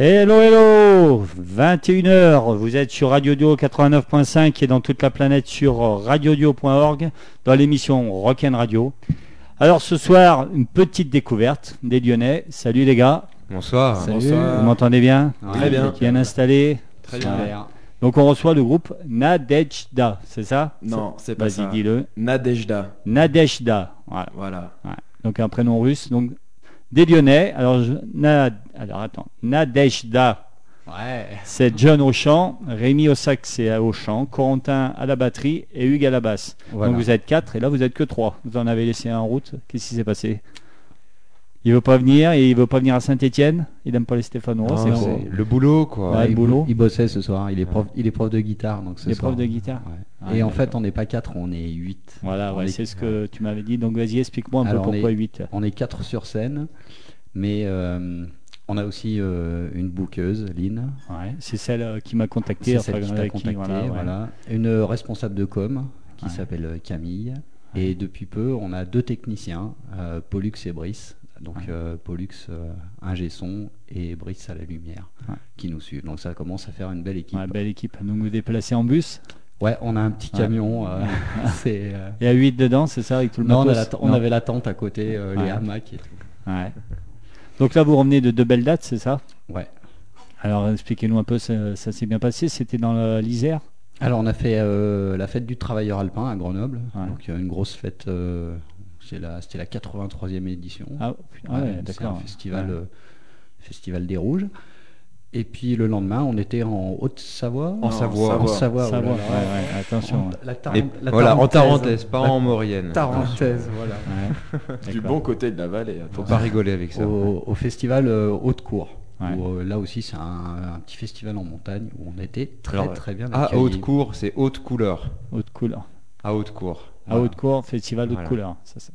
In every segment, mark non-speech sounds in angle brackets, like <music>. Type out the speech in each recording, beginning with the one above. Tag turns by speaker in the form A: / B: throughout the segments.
A: Hello, hello 21h, vous êtes sur Radio Dio 89.5 et dans toute la planète sur radiodio.org dans l'émission Rock'n Radio. Alors ce soir, une petite découverte des Lyonnais. Salut les gars.
B: Bonsoir.
A: Salut. Vous m'entendez bien
B: Très bien.
A: Bien installé
B: Très bien.
A: Donc on reçoit le groupe Nadejda, c'est ça?
C: Non, c'est pas
A: Vas-y,
C: ça.
A: dis-le.
C: Nadejda.
A: Nadejda. Voilà.
C: Voilà.
A: Ouais. Donc un prénom russe. Donc des Lyonnais. Alors, je- Na- alors attends. Nadejda.
D: Ouais.
A: C'est John au chant, Rémi au sax et au chant, Corentin à la batterie et Hugues à la basse.
D: Voilà.
A: Donc vous êtes quatre et là vous êtes que trois. Vous en avez laissé un en route. Qu'est-ce qui s'est passé? Il veut pas venir et il veut pas venir à Saint-Étienne. Il aime pas les Stéphanois.
B: Non,
A: c'est
B: le boulot, quoi.
A: Ouais, le
D: il,
A: boulot.
D: il bossait ce soir. Il est prof, il est prof de guitare. Donc ce
A: Les
D: soir.
A: profs de guitare.
D: Ouais.
A: Ah,
D: Et en fait, on n'est pas quatre, on est huit.
A: Voilà,
D: On
A: ouais,
D: est-
A: c'est ce que tu m'avais dit. Donc vas-y, explique-moi un
D: Alors,
A: peu
D: on
A: pourquoi
D: est-
A: 8.
D: On est quatre sur scène, mais euh, on a aussi euh, une bouqueuse, Lynn.
A: Ouais, c'est celle euh, qui m'a contacté.
D: C'est celle qui t'a contacté,
A: voilà, ouais.
D: voilà. Une responsable de com qui s'appelle euh, Camille. Et depuis peu, on a deux techniciens, euh, Pollux et Brice. Donc
A: Ouais.
D: euh, Pollux, euh, ingé son, et Brice à la lumière,
A: Ouais.
D: qui nous suivent. Donc ça commence à faire une belle équipe.
A: Belle équipe. Donc vous déplacez en bus.
D: Ouais, on a un petit
A: Ouais.
D: camion. euh, <laughs> euh,
A: Il y a 8 dedans, c'est ça, avec tout le
D: non, on, a la avait la tente à côté, euh,
A: Ouais.
D: les hamacs et tout.
A: Ouais. Donc là, vous revenez de deux belles dates, c'est ça?
D: Ouais.
A: Alors expliquez-nous un peu, ça, ça s'est bien passé. C'était dans l'Isère?
D: Alors on a fait la fête du travailleur alpin à Grenoble. Donc une grosse fête. La- C'était la 83e édition.
A: Ah, ah ouais,
D: Ouais, c'est
A: d'accord.
D: un festival,
A: Ouais.
D: euh, festival des Rouges. Et puis le lendemain, on était en Haute-Savoie.
B: En Savoie.
D: En Savoie,
A: ouais, ouais, attention.
D: La, Tar-
B: Et
D: la
B: voilà, en
D: Tarentaise.
B: Pas
D: La
B: en Maurienne.
D: Tarentaise, voilà.
A: Ouais. <laughs>
C: Du bon côté de la vallée.
B: Faut
C: Attends.
B: pas rigoler avec ça.
D: Au, au festival euh, Haute-Cour.
A: Ouais.
D: où, euh, là aussi, c'est un, un petit festival en montagne où on était très
B: Alors,
D: très bien
B: À
D: accueillis.
B: haute cour, c'est haute couleur.
A: Haute couleur.
B: À haute cour.
A: À haute cour, festival de
B: Voilà.
A: couleur. Ça, ça.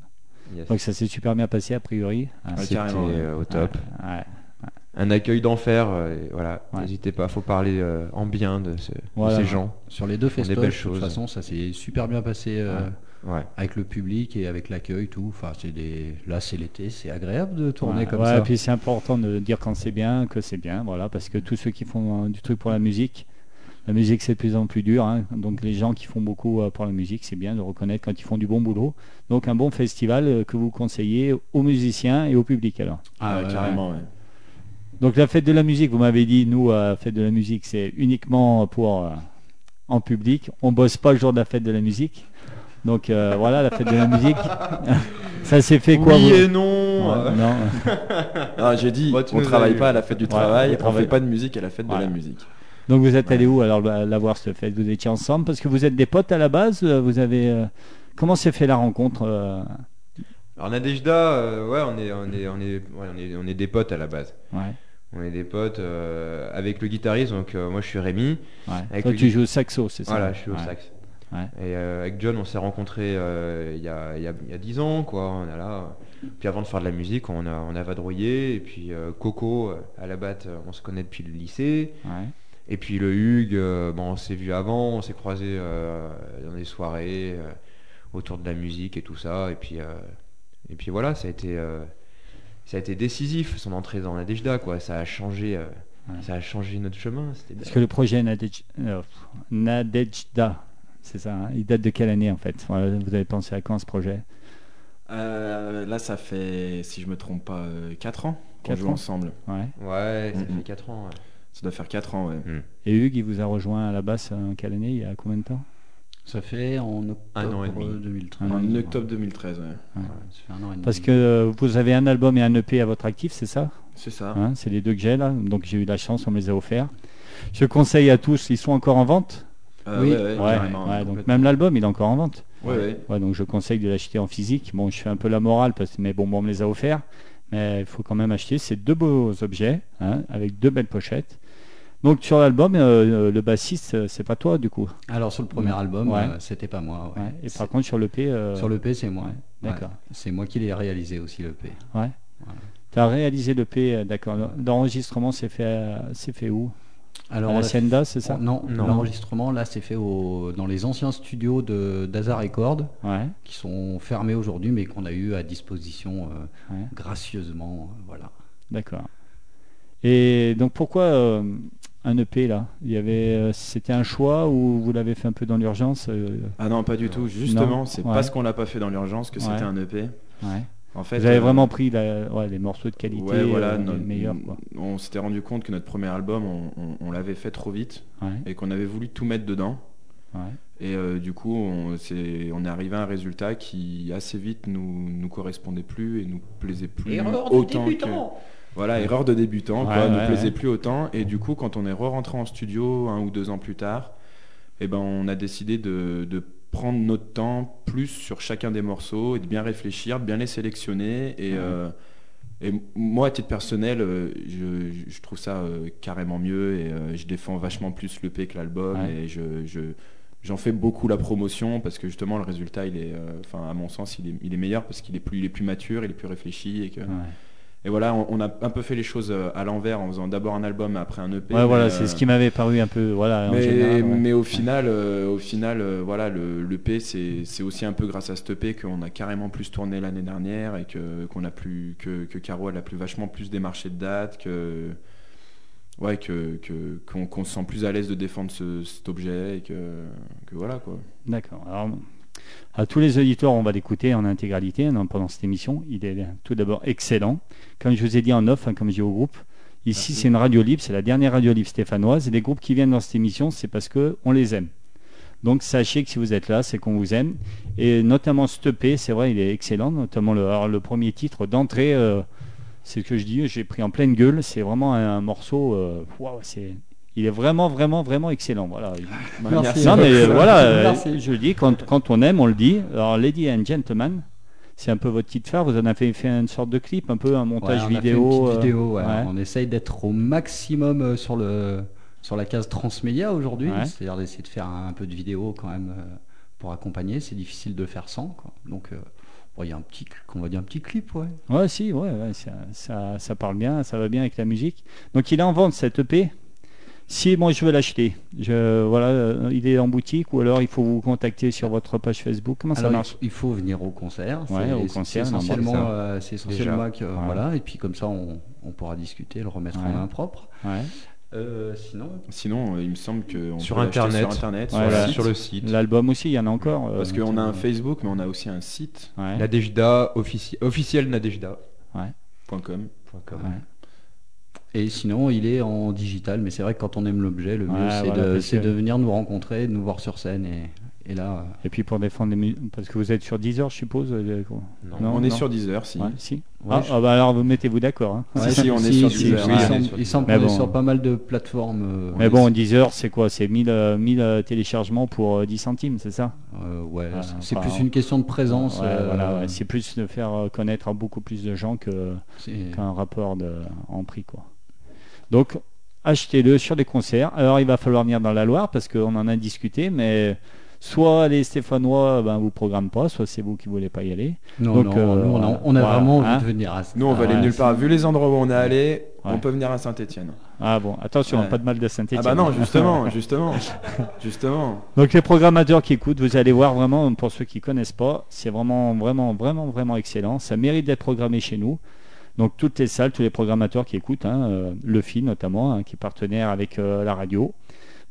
B: Yes.
A: Donc ça s'est super bien passé a priori. Ah,
B: C'était
C: ouais.
B: euh, au top.
A: Ouais.
B: Un accueil d'enfer. euh, voilà.
A: Ouais.
B: N'hésitez pas, faut parler euh, en bien de, ce- de
A: Voilà.
B: ces gens.
D: Sur les deux
B: des
D: festivals,
B: belles
D: de toute
B: choses.
D: façon, ça s'est super bien passé euh,
B: Ouais.
D: avec le public et avec l'accueil, tout. Enfin, c'est des... Là, c'est l'été, c'est agréable de tourner
A: Ouais,
D: comme
A: ouais,
D: ça.
A: et puis c'est important de dire quand c'est bien, que c'est bien, voilà, parce que tous ceux qui font du truc pour la musique, la musique c'est de plus en plus dur, hein. donc les gens qui font beaucoup euh, pour la musique, c'est bien de reconnaître quand ils font du bon boulot. Donc un bon festival euh, que vous conseillez aux musiciens et au public alors.
D: Ah,
C: Ouais,
D: ouais,
C: carrément, ouais.
A: Donc la fête de la musique, vous m'avez dit, nous, euh, la fête de la musique, c'est uniquement pour euh, en public. On bosse pas le jour de la fête de la musique. Donc euh, voilà, la fête de la musique. <laughs> Ça s'est fait quoi
B: oui
A: vous
B: et non.
A: Ouais, non. <laughs>
C: Ah, j'ai dit,
B: tu
C: on travaille pas à la fête du
A: Ouais,
C: travail,
A: on
C: on
A: travaille
C: fait pas de musique à la fête de la musique.
A: Donc vous êtes allé où alors la, voir cette fête Vous étiez ensemble? Parce que vous êtes des potes à la base. euh, Vous avez euh, comment s'est fait la rencontre euh,
B: Alors Nadejda, ouais, on est, on est, on est, ouais, on est, on est des potes à la base.
A: Ouais,
B: On est des potes euh, avec le guitariste. Donc euh, moi, je suis Rémi.
A: ouais.
B: Avec
A: Toi
B: le
A: tu joues au saxo, c'est ça?
B: Voilà, je suis au sax. Et euh, avec John, on s'est rencontrés il y, a, il y, a, 10 ans, quoi. On a là. Puis avant de faire de la musique, on a, on a vadrouillé. Et puis Coco, à la batte, on se connaît depuis le lycée.
A: Ouais.
B: Et puis le Hugues, euh, bon, on s'est vu avant, on s'est croisés euh, dans des soirées euh, autour de la musique et tout ça. Et puis, euh, et puis voilà, ça a été, euh, ça a été décisif son entrée dans la Dejda, quoi. Ça a changé, euh,
A: Ouais.
B: ça a changé notre chemin.
A: Parce que le projet Nadej- Nadejda, c'est ça. hein, il date de quelle année en fait? Vous avez pensé à quand ce projet?
C: Euh, là, ça fait, si je me trompe pas, 4 ans qu'on
A: Quatre
C: joue
A: ans
C: ensemble.
A: Ouais.
B: Ouais, ça fait 4 ans. ouais.
C: Ça doit faire 4 ans, ouais.
A: Et Hugues, il vous a rejoint à la basse en quelle année Il y a combien de temps?
D: Ça fait en octobre
B: Un an et demi.
D: 2013.
A: Un an et
C: En octobre 2013, ouais.
D: Ouais, ça fait un an et demi.
A: Parce que euh, vous avez un album et un EP à votre actif, c'est ça?
C: C'est ça.
A: Hein, c'est les deux que j'ai là, donc j'ai eu la chance, on me les a offerts. Je conseille à tous, ils sont encore en vente?
C: Euh,
D: Oui.
C: ouais, ouais,
A: Ouais,
C: carrément,
A: ouais, donc même l'album, il est encore en vente.
C: Ouais, ouais.
A: Ouais, donc je conseille de l'acheter en physique. Bon, je fais un peu la morale, parce, mais bon, bon, on me les a offerts. Mais il faut quand même acheter. C'est deux beaux objets, hein, avec deux belles pochettes. Donc sur l'album, euh, le bassiste, euh, c'est pas toi du coup.
D: Alors sur le premier album,
A: Ouais.
D: euh, c'était pas moi. ouais.
A: Ouais. Et par contre sur l'EP, euh,
D: sur le P, c'est moi.
A: ouais,
D: Ouais.
A: d'accord.
D: C'est moi qui l'ai réalisé aussi le P.
A: Ouais. Tu as réalisé l'EP, euh, d'accord. L'enregistrement s'est fait, euh, c'est fait où?
D: Alors
A: À la
D: a-
A: Sienda, c'est ça?
D: Non,
B: Non.
D: l'enregistrement là c'est fait au, dans les anciens studios de d'Azar Records
A: Ouais.
D: qui sont fermés aujourd'hui mais qu'on a eu à disposition euh,
A: Ouais.
D: gracieusement. euh, voilà.
A: D'accord. Et donc pourquoi euh, un EP là Il y avait, euh, c'était un choix ou vous l'avez fait un peu dans l'urgence euh,
C: Ah non, pas du tout. Justement, c'est
A: ouais.
C: parce qu'on l'a pas fait dans l'urgence que
A: Ouais.
C: c'était un EP.
A: ouais.
C: En fait,
A: Vous avez
C: euh,
A: vraiment pris la- ouais, les morceaux de qualité,
C: ouais, voilà,
A: euh,
C: no-
A: les meilleurs quoi.
C: On s'était rendu compte que notre premier album, on, on- on l'avait fait trop vite
A: Ouais,
C: et qu'on avait voulu tout mettre dedans.
A: ouais.
C: Et euh, du coup, on, c'est- on est arrivé à un résultat qui assez vite nous, nous correspondait plus et nous plaisait plus autant que voilà erreur de débutant quoi,
A: ouais,
C: plaisait plus autant. Et du coup, quand on est re-rentré en studio un ou deux ans plus tard, eh ben on a décidé de, de prendre notre temps plus sur chacun des morceaux et de bien réfléchir, de bien les sélectionner et euh, et moi, à titre personnel, euh, je, je trouve ça euh, carrément mieux et euh, je défends vachement plus l'EP que l'album
A: Ouais.
C: et je, je- j'en fais beaucoup la promotion parce que justement le résultat, il est, enfin à mon sens, il est, il est meilleur parce qu'il est plus, il est plus mature, il est plus réfléchi et que
A: ouais.
C: Et voilà, on, on a un peu fait les choses euh, à l'envers en faisant d'abord un album après un EP.
A: Ouais, voilà,
C: mais,
A: c'est
C: euh,
A: ce qui m'avait paru un peu, voilà, en
C: mais,
A: général. ouais.
C: mais au final, euh, au final, euh, voilà, le l'EP, c'est c'est aussi un peu grâce à cet EP qu'on a carrément plus tourné l'année dernière et que qu'on a plus que, que Caro elle a plus vachement plus démarché de dates que ouais que qu'on se sent plus à l'aise de défendre ce- cet objet et que que voilà quoi.
A: D'accord. Alors, à tous les auditeurs, on va l'écouter en intégralité hein, pendant cette émission. Il est tout d'abord excellent. Comme je vous ai dit en off, hein, comme je dis au groupe, ici c'est une radio libre, c'est la dernière radio libre stéphanoise. Et les groupes qui viennent dans cette émission, c'est parce que on les aime. Donc sachez que si vous êtes là, c'est qu'on vous aime. Et notamment EP, c'est vrai, il est excellent. Notamment le, alors, le premier titre d'entrée, euh, c'est ce que je dis, j'ai pris en pleine gueule. C'est vraiment un, un morceau. euh, c'est, il est vraiment, vraiment, vraiment excellent. Voilà. <laughs>
D: Merci.
A: Non, mais euh, voilà, euh,
D: Merci.
A: je le dis, quand, quand on aime, on le dit. Alors, Lady and Gentleman, c'est un peu votre petite phare. Vous en avez fait une sorte de clip, un peu un montage
D: Ouais, on a fait
A: vidéo.
D: une
A: euh,
D: vidéo, ouais.
A: ouais.
D: On essaye d'être au maximum euh, sur, le, sur la case transmédia aujourd'hui, c'est-à-dire d'essayer de faire un, peu de vidéo quand même euh, pour accompagner. C'est difficile de faire sans. quoi. Donc, euh, bon, il y a un petit, on va dire un petit clip, ouais.
A: Ouais, si, ouais, ouais, ça, ça, ça parle bien, ça va bien avec la musique. Donc, il est en vente cette EP. Si moi je veux l'acheter, je, voilà, euh, il est en boutique ou alors il faut vous contacter sur votre page Facebook. Comment
D: Alors,
A: ça marche
D: il, il faut venir au concert.
A: Ouais,
D: C'est-
A: au
D: c'est-
A: concert,
D: C'est
A: non,
D: essentiellement,
B: c'est
D: euh, essentiellement que,
A: Ouais.
D: voilà. Et puis comme ça, on, on pourra discuter, le remettre en main propre.
A: Ouais.
D: Euh, sinon,
C: Sinon, euh, il me semble que on
B: Sur
C: peut
B: Internet.
C: sur internet, sur, le site.
B: sur le site.
A: L'album aussi, il y en a encore. euh,
C: parce qu'on a un. Facebook, mais on a aussi un site
A: Ouais.
B: Nadejda, offici- officiel Nadejda.
C: .com.
A: Ouais.
D: Et sinon, il est en digital, mais c'est vrai que quand on aime l'objet, le mieux
A: Ouais,
D: c'est
A: voilà,
D: de,
A: parce
D: c'est
A: que-
D: de venir nous rencontrer, de nous voir sur scène. Et, et là,
A: Et puis pour défendre les parce que vous êtes sur Deezer, je suppose. euh.
B: Non.
A: Non,
C: on est sur Deezer, si.
A: Ouais, si.
D: Ouais,
A: ah,
D: je-
A: ah, bah alors vous mettez-vous d'accord. hein.
C: Si, si, on est sur Deezer.
D: il
A: Ouais.
D: semble,
B: sur
D: il semble
A: Mais
D: qu'on est sur pas mal de plateformes. euh,
A: Mais
D: on
A: bon,
D: est-
A: Deezer, c'est quoi? C'est 1000, euh, 1000 euh, téléchargements pour euh, 10 centimes, c'est ça?
D: Euh, ouais,
A: Ah,
D: c'est- plus une question de présence.
A: Ouais,
D: euh,
A: voilà, ouais. C'est plus de faire euh, connaître à beaucoup plus de gens que,
D: c'est-
A: qu'un rapport de, en prix. Quoi. Donc, achetez-le sur des concerts. Alors, il va falloir venir dans la Loire parce qu'on en a discuté, mais soit les Stéphanois ben, vous programment pas, soit c'est vous qui voulez pas y aller.
D: Non,
A: Donc,
D: non,
A: euh,
D: nous, on a,
A: voilà.
D: on a
A: Voilà,
D: vraiment envie
A: hein.
D: de venir à
C: Nous, on va
A: Ah
C: aller nulle part. Vu les endroits où on est allé,
A: Ouais.
C: on peut venir à Saint-Etienne.
A: Ah bon, attention,
C: Ouais.
A: pas de mal de saint
C: Ah bah non, justement, <laughs> justement, justement.
A: Donc les programmateurs qui écoutent, vous allez voir vraiment, pour ceux qui connaissent pas, c'est vraiment, vraiment, vraiment, vraiment excellent. Ça mérite d'être programmé chez nous. Donc toutes les salles, tous les programmateurs qui écoutent, hein, euh, le notamment, hein, qui est partenaire avec euh, la radio.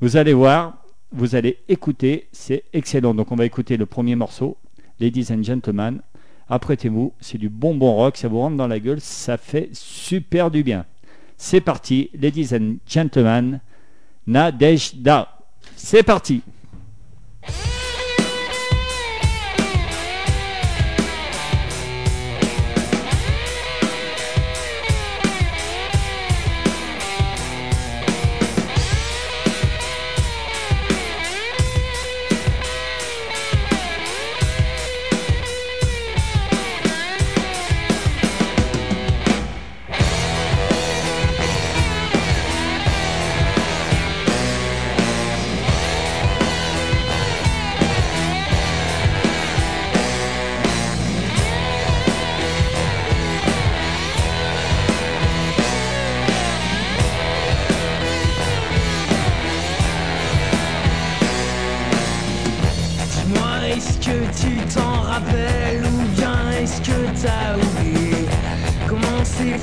A: Vous allez voir, vous allez écouter, c'est excellent. Donc on va écouter le premier morceau, Ladies and Gentlemen. Apprêtez-vous, c'est du bonbon rock, ça vous rentre dans la gueule, ça fait super du bien. C'est parti, Ladies and Gentlemen, Nadejda. C'est parti.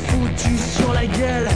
E: Foutu sur la gueule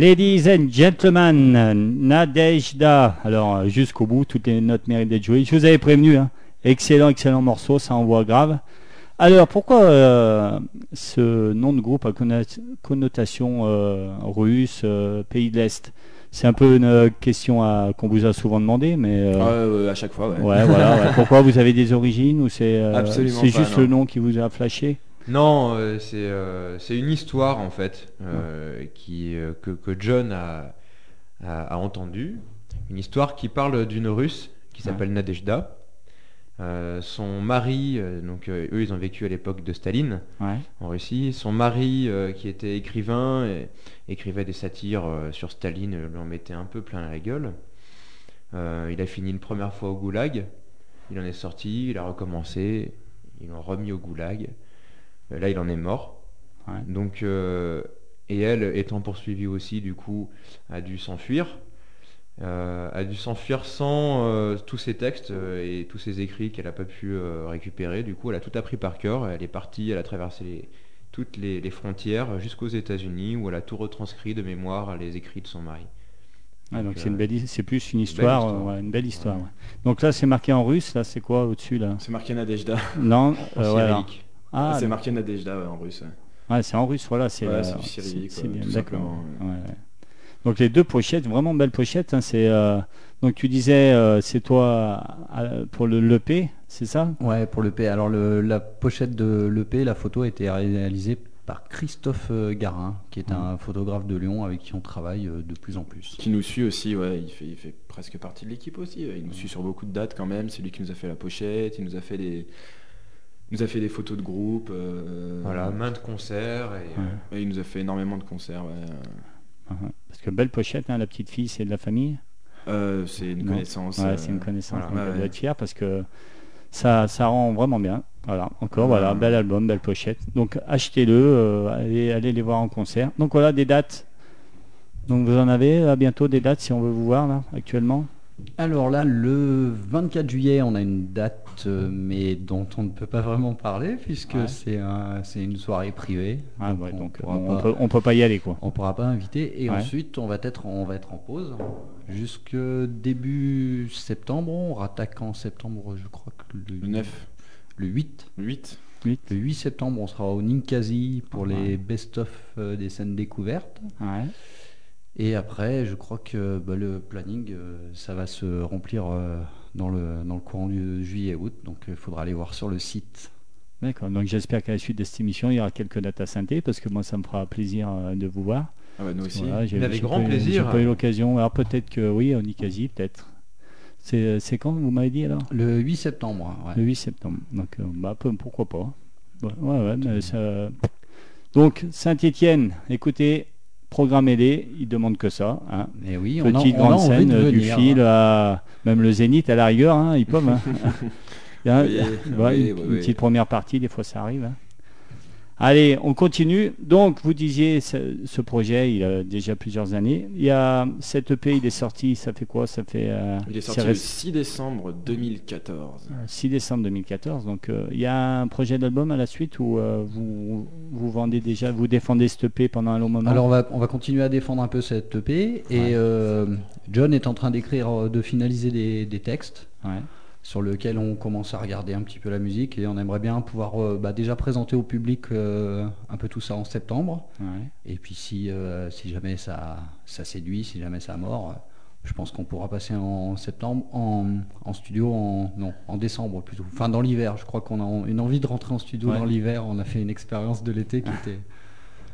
E: Ladies and gentlemen,
A: Nadejda. Alors, euh, jusqu'au bout, toutes les notes méritent d'être jouées. Je vous avais prévenu, hein. excellent, excellent morceau, ça envoie grave. Alors, pourquoi euh, ce nom de groupe a conna- connotation euh, russe, euh, pays de l'Est? C'est un peu une euh, question à- qu'on vous a souvent demandé, mais... euh,
C: Ouais, ouais, à chaque fois, ouais.
A: ouais, voilà. ouais. <laughs> Pourquoi vous avez des origines ou c'est euh, c'est juste
C: non.
A: le nom qui vous a flashé?
B: Non, euh, c'est euh, c'est une histoire en fait euh, qui, euh, que, que John a, a, a entendue. Une histoire qui parle d'une russe qui s'appelle Nadejda. Son mari, donc eux ils ont vécu à l'époque de Staline
A: Ouais.
B: en Russie. Son mari qui était écrivain et écrivait des satires sur Staline lui en mettait un peu plein la gueule. Il a fini une première fois au goulag. Il en est sorti, il a recommencé, ils l'ont remis au goulag. Euh, Là, il en est mort.
A: Ouais.
B: Donc, euh, et elle, étant poursuivie aussi, du coup, a dû s'enfuir. Euh, a dû s'enfuir sans euh, tous ses textes euh, et tous ses écrits qu'elle n'a pas pu euh, récupérer. Du coup, elle a tout appris par cœur. Elle est partie, elle a traversé les- toutes les, les frontières jusqu'aux États-Unis où elle a tout retranscrit de mémoire les écrits de son mari.
A: Donc c'est une belle, hi- c'est plus une histoire,
B: histoire.
A: euh, ouais, une belle histoire.
B: Ouais.
A: ouais. Donc là, c'est marqué en russe. Là, c'est quoi au-dessus là?
C: C'est marqué Nadejda.
A: Non,
B: En
A: euh,
B: cyrillique.
A: Ah,
C: c'est marqué Nadejda ouais, en russe. ouais.
A: c'est en russe. Voilà, c'est euh, d'accord.
C: simplement,
A: Ouais, ouais. Donc les deux pochettes, vraiment belles pochettes. hein, c'est euh, donc tu disais, euh, c'est toi euh, pour le l'EP, c'est ça?
D: Ouais, pour l'EP. Alors, le- la pochette de l'EP, la photo a été réalisée par Christophe euh, Garin, qui est un photographe de Lyon avec qui on travaille de plus en plus.
C: Qui nous suit aussi, ouais, il fait, il fait presque partie de l'équipe aussi. ouais. Il nous suit sur beaucoup de dates quand même. C'est lui qui nous a fait la pochette, il nous a fait des, nous a fait des photos de groupe. euh,
B: Voilà, main de concert. Et,
A: Ouais.
B: euh,
C: et il nous a fait énormément de concerts. ouais.
A: Uh-huh. Parce que belle pochette, hein, la petite fille, c'est de la famille.
C: Euh, c'est une connaissance.
A: Ouais,
C: euh,
A: c'est une connaissance. doit
C: ouais.
A: être fière parce que ça, ça rend vraiment bien. Voilà, encore, voilà, bel album, belle pochette. Donc achetez-le, euh, allez, allez les voir en concert. Donc voilà, des dates. Donc vous en avez à bientôt des dates si on veut vous voir là, actuellement?
D: Alors là, le 24 juillet, on a une date, euh, mais dont on ne peut pas vraiment parler, puisque
A: Ouais.
D: c'est un- c'est une soirée privée.
A: Ah
D: Donc
A: ouais,
D: on
A: donc
D: pas-
A: peut, pas y aller quoi.
D: On pourra pas inviter et
A: Ouais.
D: ensuite on va être on va être en pause jusque début septembre. On rattaque en septembre, je crois que le,
C: Le 9,
D: le 8.
C: 8.
A: Huit.
D: Le 8 septembre, on sera au Ninkasi pour
A: Ouais.
D: les best-of euh, des scènes découvertes.
A: Ouais.
D: Et après, je crois que bah, le planning, euh, ça va se remplir euh, dans, le, dans le courant du juillet-août. Donc il faudra aller voir sur le site.
A: D'accord. Donc j'espère qu'à la suite de cette émission, il y aura quelques dates à synthé parce que moi ça me fera plaisir euh, de vous voir.
C: Ah bah, nous aussi.
A: Voilà, j'ai-
B: Mais avec
A: j'ai
B: grand
A: pas
B: plaisir.
A: J'ai pas eu l'occasion. Alors peut-être que oui, au Nicasie, peut-être. C'est c'est quand vous m'avez dit alors?
D: Le 8 septembre, ouais.
A: Le 8 septembre. Donc, euh, bah, pourquoi pas. Ouais, ouais, ouais, mais ça- Donc, Saint-Étienne, écoutez, programmez-les, ils demandent que ça. Hein.
D: Et oui, on a,
A: Petite
D: on a
A: grande scène, du fil
D: hein.
A: à même le Zénith à la rigueur, hein, ils peuvent. hein. <laughs>
C: Oui, oui,
A: une,
C: oui,
A: une
C: oui.
A: petite première partie, des fois ça arrive. Allez, on continue. Donc, vous disiez, ce, ce projet, il a déjà plusieurs années. Il y a cette EP, il est sorti, ça fait quoi? Ça fait. euh,
C: Il est sorti le
A: réc-
C: 6 décembre 2014.
A: 6 décembre 2014. Donc, euh, il y a un projet d'album à la suite où euh, vous, vous vendez déjà, vous défendez cette EP pendant un long moment?
D: Alors on va, on va continuer à défendre un peu cette EP et
A: Ouais.
D: euh, John est en train d'écrire, de finaliser des, des textes
A: Ouais.
D: Sur lesquels on commence à regarder un petit peu la musique et on aimerait bien pouvoir euh, bah, déjà présenter au public euh, un peu tout ça en septembre.
A: Ouais.
D: Et puis si, euh, si jamais ça, ça séduit, si jamais ça mord, je pense qu'on pourra passer en septembre, en, en studio, en, non, en décembre plutôt. Enfin dans l'hiver, je crois qu'on a une envie de rentrer en studio
A: Ouais.
D: dans l'hiver. On a fait une expérience de l'été qui était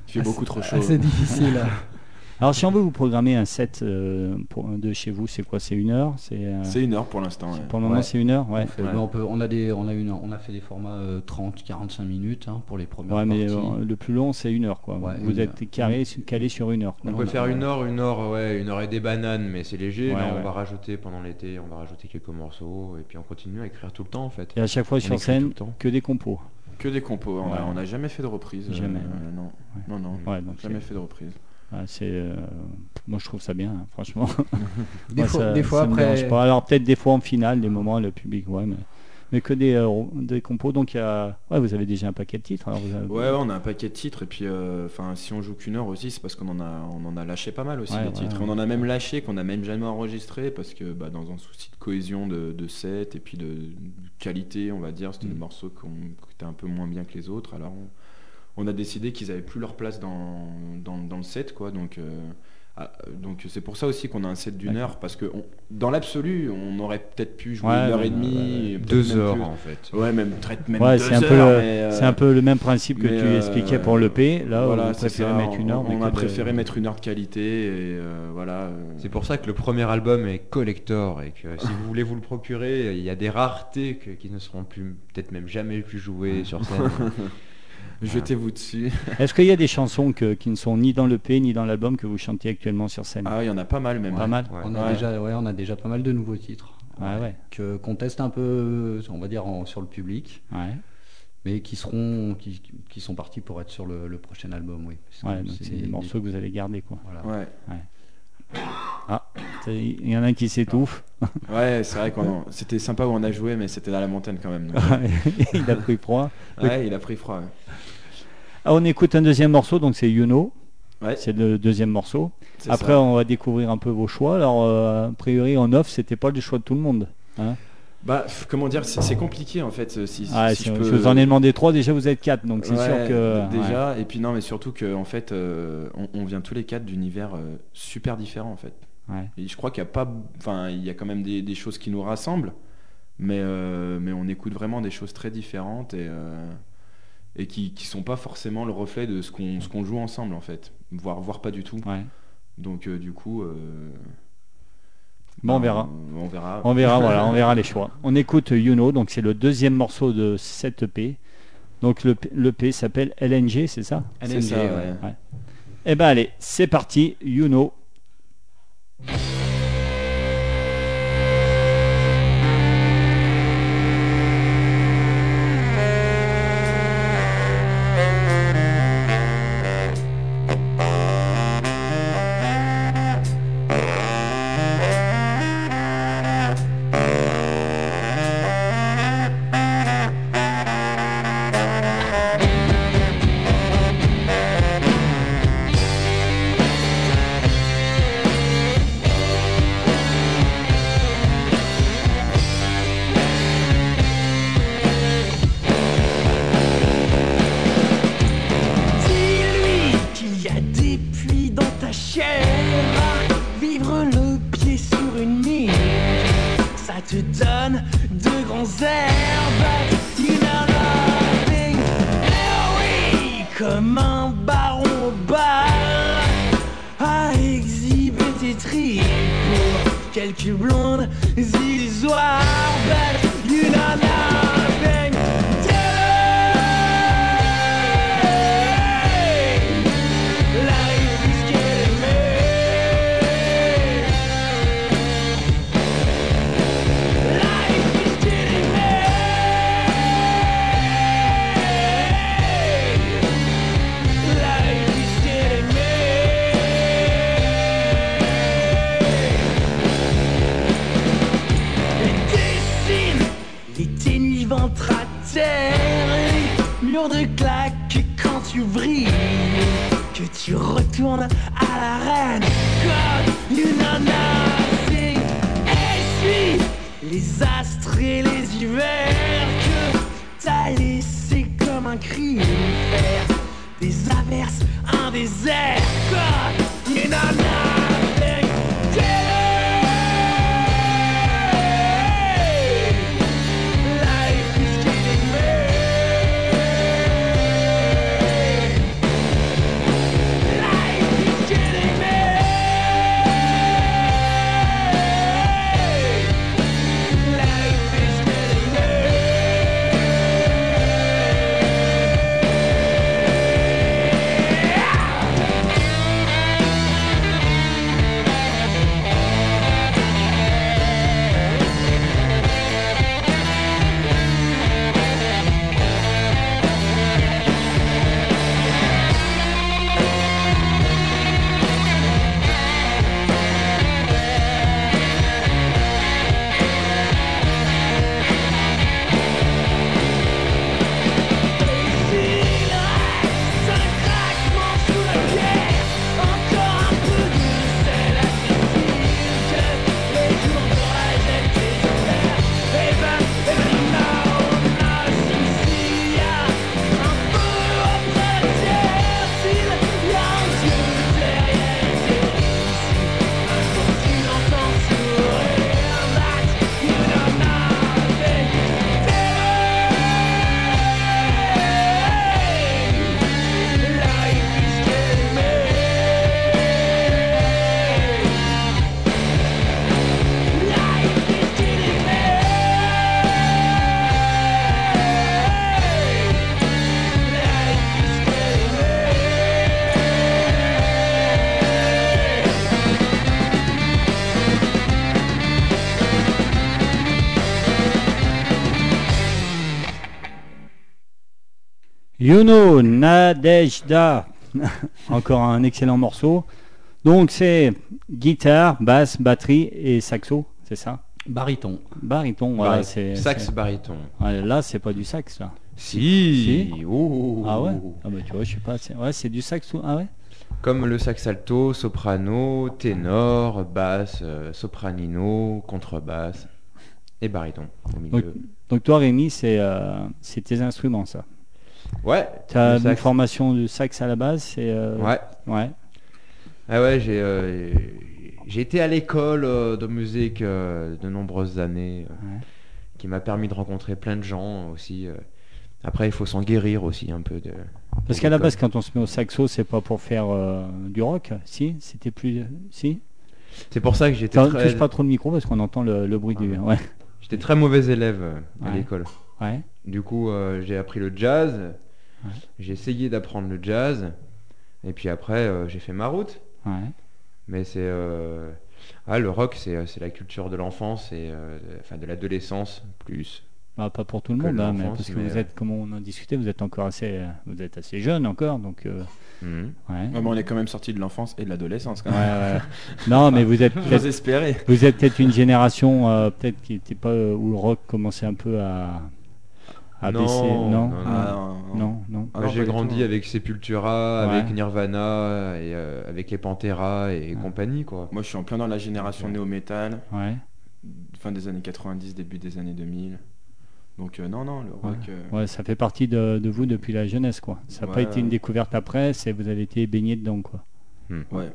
C: Il fait beaucoup trop chaud.
D: assez difficile. <laughs>
A: Alors, si on veut vous programmer un set euh, pour, de chez vous, c'est quoi? C'est une heure? C'est euh,
C: C'est une heure pour l'instant. ouais.
A: Pour le moment,
D: Ouais.
A: c'est une heure? Ouais.
D: On, fait-
C: Ouais.
D: mais on, peut, on, a des, on, a une, on a fait des formats 30-45 minutes hein, pour les premières
A: Ouais, mais
D: parties.
A: euh, le plus long, c'est une heure. Quoi.
D: Ouais,
A: vous
D: une
A: êtes carré, calé sur une heure. quoi.
B: On
D: Non,
B: peut faire une heure, une heure, ouais, une heure et des bananes, mais c'est léger.
A: Ouais,
B: Là,
A: ouais.
B: on va rajouter pendant l'été, on va rajouter quelques morceaux, et puis on continue à écrire tout le temps en fait.
A: Et à chaque fois
B: On
A: sur scène,
B: tout le temps.
A: que des compos.
C: Que des compos. On a-
A: Ouais.
C: On n'a jamais fait de reprise. euh,
A: Jamais.
C: non.
A: Ouais.
C: non, non.
A: Ouais, donc
C: Jamais fait de reprise.
A: Ouais, c'est, euh, moi, je trouve ça bien, hein, franchement. <laughs>
D: Des
A: Moi,
D: fois,
A: ça-
D: des fois
A: ça me
D: après,
A: pas. Alors peut-être des fois en finale, des moments, le public, ouais, mais, mais que des, euh, des compos. Donc il y a, ouais, vous avez déjà un paquet de titres. Alors vous avez-
C: Ouais, ouais, on a un paquet de titres et puis euh, enfin si on joue qu'une heure aussi, c'est parce qu'on en a on en a lâché pas mal aussi
A: Ouais, ouais,
C: titres.
A: ouais.
C: On en a même lâché qu'on a même jamais enregistré parce que bah, dans un souci de cohésion de, de set et puis de, de qualité, on va dire, c'était
A: Mm.
C: des morceaux qu'on- qui étaient un peu moins bien que les autres. Alors on, on a décidé qu'ils avaient plus leur place dans, dans, dans le set quoi. Donc euh, ah, donc c'est pour ça aussi qu'on a un set d'une heure parce que on- dans l'absolu, on aurait peut-être pu jouer
A: Ouais,
C: une heure et demie,
A: ouais, ouais.
C: peut-être
B: Deux
C: même
B: heures
C: plus.
B: en fait.
C: Ouais, même traite même
A: c'est un peu
C: euh,
A: C'est un peu le même principe que tu
C: euh,
A: expliquais pour le P. Là,
C: voilà,
A: préférez
C: ça.
A: mettre une heure.
C: On, on a
A: de-
C: préféré mettre une heure de qualité et euh, voilà. euh,
B: C'est pour ça que le premier album est collector et que si vous voulez vous le procurer, il y a des raretés que- qui ne seront plus, peut-être même jamais plus jouées sur scène. <laughs>
C: Jetez-vous dessus. <laughs>
A: Est-ce qu'il y a des chansons que- qui ne sont ni dans le P ni dans l'album que vous chantez actuellement sur scène?
C: Ah, il y en a pas mal même.
A: Pas mal?
B: Ouais.
D: on, a
C: Ouais.
D: déjà, ouais, on a déjà pas mal de nouveaux titres.
A: Ouais, ouais.
D: Que, qu'on teste un peu, on va dire, en- sur le public,
A: Ouais.
D: mais qui seront, qui, qui sont partis pour être sur le, le prochain album, oui.
A: Ouais, donc c'est des morceaux que vous allez garder quoi.
D: voilà.
C: Ouais,
A: Ah, il y en a un qui s'étouffe.
C: ouais c'est vrai qu'on c'était sympa où on a joué, mais c'était dans la montagne quand même. <laughs> donc.
A: il a pris froid.
C: ouais, il a pris froid.
A: Ah, on écoute un deuxième morceau, donc c'est You Know.
C: Ouais,
A: C'est le deuxième morceau. Après,
C: ça.
A: on va découvrir un peu vos choix. Alors, euh, a priori, en off, c'était pas le choix de tout le monde. Hein
C: Bah, comment dire, c'est compliqué en fait. Si,
A: Ah,
C: si
A: si
C: je
A: vous en ai demandé trois, déjà vous êtes quatre, donc c'est
C: Ouais,
A: sûr que.
C: déjà et puis non mais surtout que en fait euh, on, on vient tous les quatre d'univers euh, super différents en fait
A: Ouais.
C: et je crois qu'il y a pas enfin il y a quand même des, des choses qui nous rassemblent mais euh, mais on écoute vraiment des choses très différentes et euh, et qui qui sont pas forcément le reflet de ce qu'on ce qu'on joue ensemble en fait voire voire pas du tout
A: Ouais.
C: donc euh, du coup euh,
A: Bon, on
C: ben,
A: verra.
C: on verra
A: On verra, voilà, <laughs> on verra les choix. On écoute You Know, donc c'est le deuxième morceau de cette EP. Donc le, P- le P s'appelle LNG, c'est ça?
C: C'est
D: LNG,
C: ça,
D: ouais.
C: ouais.
A: Eh ben allez, c'est parti, you know.
F: À l'arène. God, you know nothing. Essuie les astres et les hivers que t'as laissé comme un cri des averses, un désert. God, you know nothing. You know,
A: Nadejda. <laughs> Encore un excellent morceau. Donc c'est guitare, basse, batterie et saxo, c'est ça?
D: Baryton.
A: Baryton, voilà, c'est
B: Sax.
A: Ouais, là c'est pas du sax là.
B: Si.
A: Si.
B: Oh.
A: Ah ouais? Ah bah tu vois, je sais pas. c'est- Ouais, c'est du sax ou ah ouais?
B: Comme le sax alto, soprano, ténor, basse, euh, sopranino, contrebasse et au milieu.
A: Donc toi Rémi, c'est euh, c'est tes instruments ça?
B: Ouais.
A: Tu as une formation de sax à la base, c'est euh,
B: Ouais.
A: ouais.
B: Ah ouais, j'ai euh, j'ai été à l'école euh, de musique de nombreuses années,
A: Ouais.
B: qui m'a permis de rencontrer plein de gens aussi. Après, il faut s'en guérir aussi un peu. De,
A: Parce qu'à la base, quand on se met au saxo, c'est pas pour faire du rock, si? C'était plus. Si?
B: C'est pour ça que j'étais très,
A: Touche pas trop le micro parce qu'on entend le, le bruit du.
B: Ah
A: Ouais.
B: j'étais très mauvais élève à
A: Ouais.
B: l'école.
A: Ouais.
B: Du coup, euh, j'ai appris le jazz.
A: Ouais.
B: J'ai essayé d'apprendre le jazz. Et puis après, euh, j'ai fait ma route.
A: Ouais.
B: Mais c'est. euh, Ah, le rock, c'est euh, c'est la culture de l'enfance et euh, enfin de l'adolescence plus.
A: Bah, pas pour tout le monde, hein, mais parce que
B: mais,
A: vous êtes, comme on en discutait, vous êtes encore assez, vous êtes assez jeune encore, donc euh,
B: Mhm.
A: ouais.
C: Ouais, mais on est quand même sorti de l'enfance et de l'adolescence quand
A: Ouais. Non, mais vous êtes <laughs> peut-être,
C: espérer.
A: vous êtes peut-être une génération euh, peut-être qui n'était pas où le rock commençait un peu à, à
B: Non,
A: baisser. Non,
B: non,
A: non,
C: Ah, non,
B: j'ai grandi
C: tout.
B: avec Sepultura,
A: Ouais.
B: avec Nirvana, et euh, avec les Pantera et compagnie, quoi.
C: Moi, je suis en plein dans la génération
B: Ok.
C: néo-metal,
A: Ouais.
C: fin des années 90, début des années 2000. Donc euh, non, non, le rock. euh,
A: Ouais, ça fait partie de, de vous depuis la jeunesse, quoi. Ça n'a pas
C: Ouais.
A: été une découverte après, c'est vous avez été baigné dedans, quoi.
C: ouais.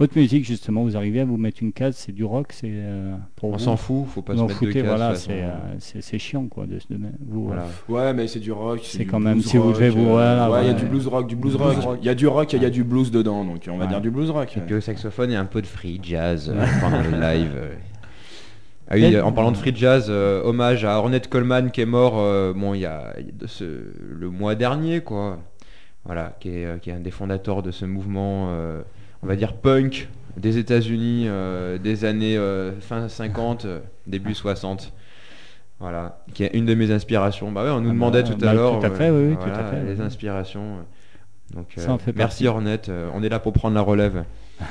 A: Votre musique, justement, vous arrivez à vous mettre une case, c'est du rock, c'est euh, pour
B: On s'en fout, faut pas
A: vous
B: se mettre de
A: voilà,
B: de
A: c'est euh, c'est c'est chiant, quoi. De, de- vous,
B: Voilà.
C: Ouais, mais c'est du rock.
A: C'est
C: du
A: quand même- si vous devez vous-
C: euh,
A: voilà,
C: ouais, il y a du blues rock, du blues
A: Blues
C: rock. Il y a du rock et il y a du blues dedans, donc on va
A: Ouais.
C: dire du blues rock.
B: Et puis au saxophone, il y a un peu de free jazz euh, pendant les lives. euh. Ah oui, en parlant de free jazz, euh, hommage à Ornette Coleman qui est mort euh, bon, il y a, il y a de ce, le mois dernier, quoi. Voilà, qui est, euh, qui est un des fondateurs de ce mouvement, euh, on va dire punk des États-Unis euh, des années euh, fin 50, euh, début 60. Voilà, qui est une de mes inspirations. Bah ouais, on nous
A: Ah bah,
B: demandait tout
A: bah,
B: à l'heure.
A: tout à fait, oui, tout à fait,
B: Les
A: oui.
B: inspirations. Donc,
A: Ça en fait
B: merci. Ornette, euh, on est là pour prendre la relève. <laughs>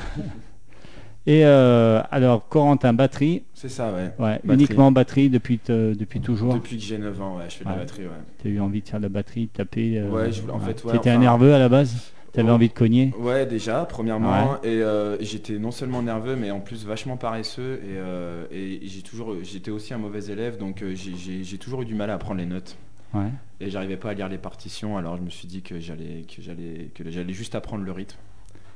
A: Et euh, alors, Corentin, batterie,
C: C'est ça, ouais.
A: ouais,
C: Batterie.
A: uniquement batterie depuis, te- depuis toujours.
C: Depuis que j'ai 9 ans, ouais, je fais de la batterie, ouais.
A: Tu as eu envie de faire de la batterie, de taper. euh,
C: Ouais, je voulais- en fait, ouais,
A: Tu étais un
C: enfin-
A: nerveux à la base? Tu avais
C: Oh.
A: envie de cogner
C: Ouais, déjà, premièrement, et euh, j'étais non seulement nerveux, mais en plus vachement paresseux, et, euh, et j'ai toujours, j'étais aussi un mauvais élève, donc euh, j'ai- toujours eu du mal à apprendre les notes,
A: Ouais.
C: et j'arrivais pas à lire les partitions, alors je me suis dit que j'allais, que j'allais, que j'allais juste apprendre le rythme.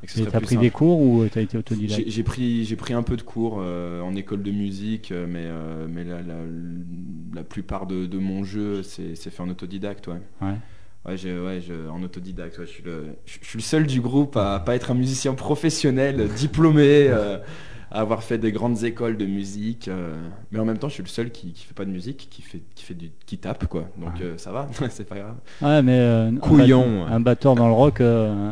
C: Et
A: t'as pris
C: simple.
A: des cours ou tu as été autodidacte
C: J'ai pris, j'ai pris un peu de cours euh, en école de musique, mais, mais la, la- la plupart de, de mon jeu, c'est c'est fait en autodidacte, ouais.
A: Ouais.
C: Ouais, je, ouais je- en autodidacte, ouais, je, suis le, je, je suis le seul du groupe à pas être un musicien professionnel, diplômé, euh, à avoir fait des grandes écoles de musique, euh, mais en même temps, je suis le seul qui, qui fait pas de musique, qui fait, qui fait du, qui tape, quoi. Donc
A: Ouais.
C: euh, ça va, <laughs> c'est pas grave.
A: Ouais, mais euh, un
B: Couillon.
A: Un batteur dans le rock, euh,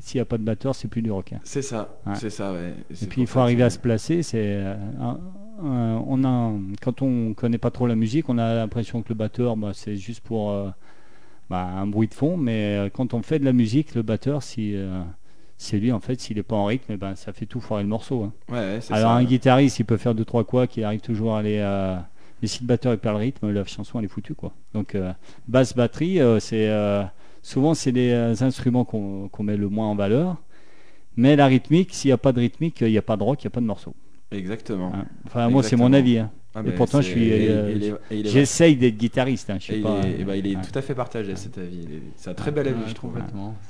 A: s'il n'y a pas de batteur, c'est plus du rock. hein.
C: C'est ça,
A: Ouais.
C: c'est ça, ouais.
A: Et puis il faut arriver à se placer. C'est euh, un- on a quand on connaît pas trop la musique, on a l'impression que le batteur, bah, c'est juste pour euh, bah, un bruit de fond. Mais euh, quand on fait de la musique, le batteur, si euh, c'est lui en fait, s'il est pas en rythme, eh ben, ça fait tout foirer le morceau. hein.
C: Ouais, ouais, c'est
A: Alors
C: ça.
A: un guitariste, il peut faire deux trois quoi, qu'il arrive toujours à aller. euh, mais si le batteur n'est pas le rythme, la chanson elle est foutue quoi. Donc euh, basse batterie, euh, c'est souvent c'est les instruments qu'on met le moins en valeur. Mais la rythmique, s'il n'y a pas de rythmique, il n'y a pas de rock, il n'y a pas de morceau.
C: Exactement.
A: hein. Enfin moi c'est mon avis. hein.
C: Ah,
A: Et
C: mais
A: pourtant, je
C: c'est-
A: suis, euh, J'essaye d'être guitariste. hein, je
C: Et il, est,
A: euh,
C: ben, il est
A: ouais.
C: tout à fait partagé cet avis. C'est un très bel avis,
D: Ouais,
C: je trouve.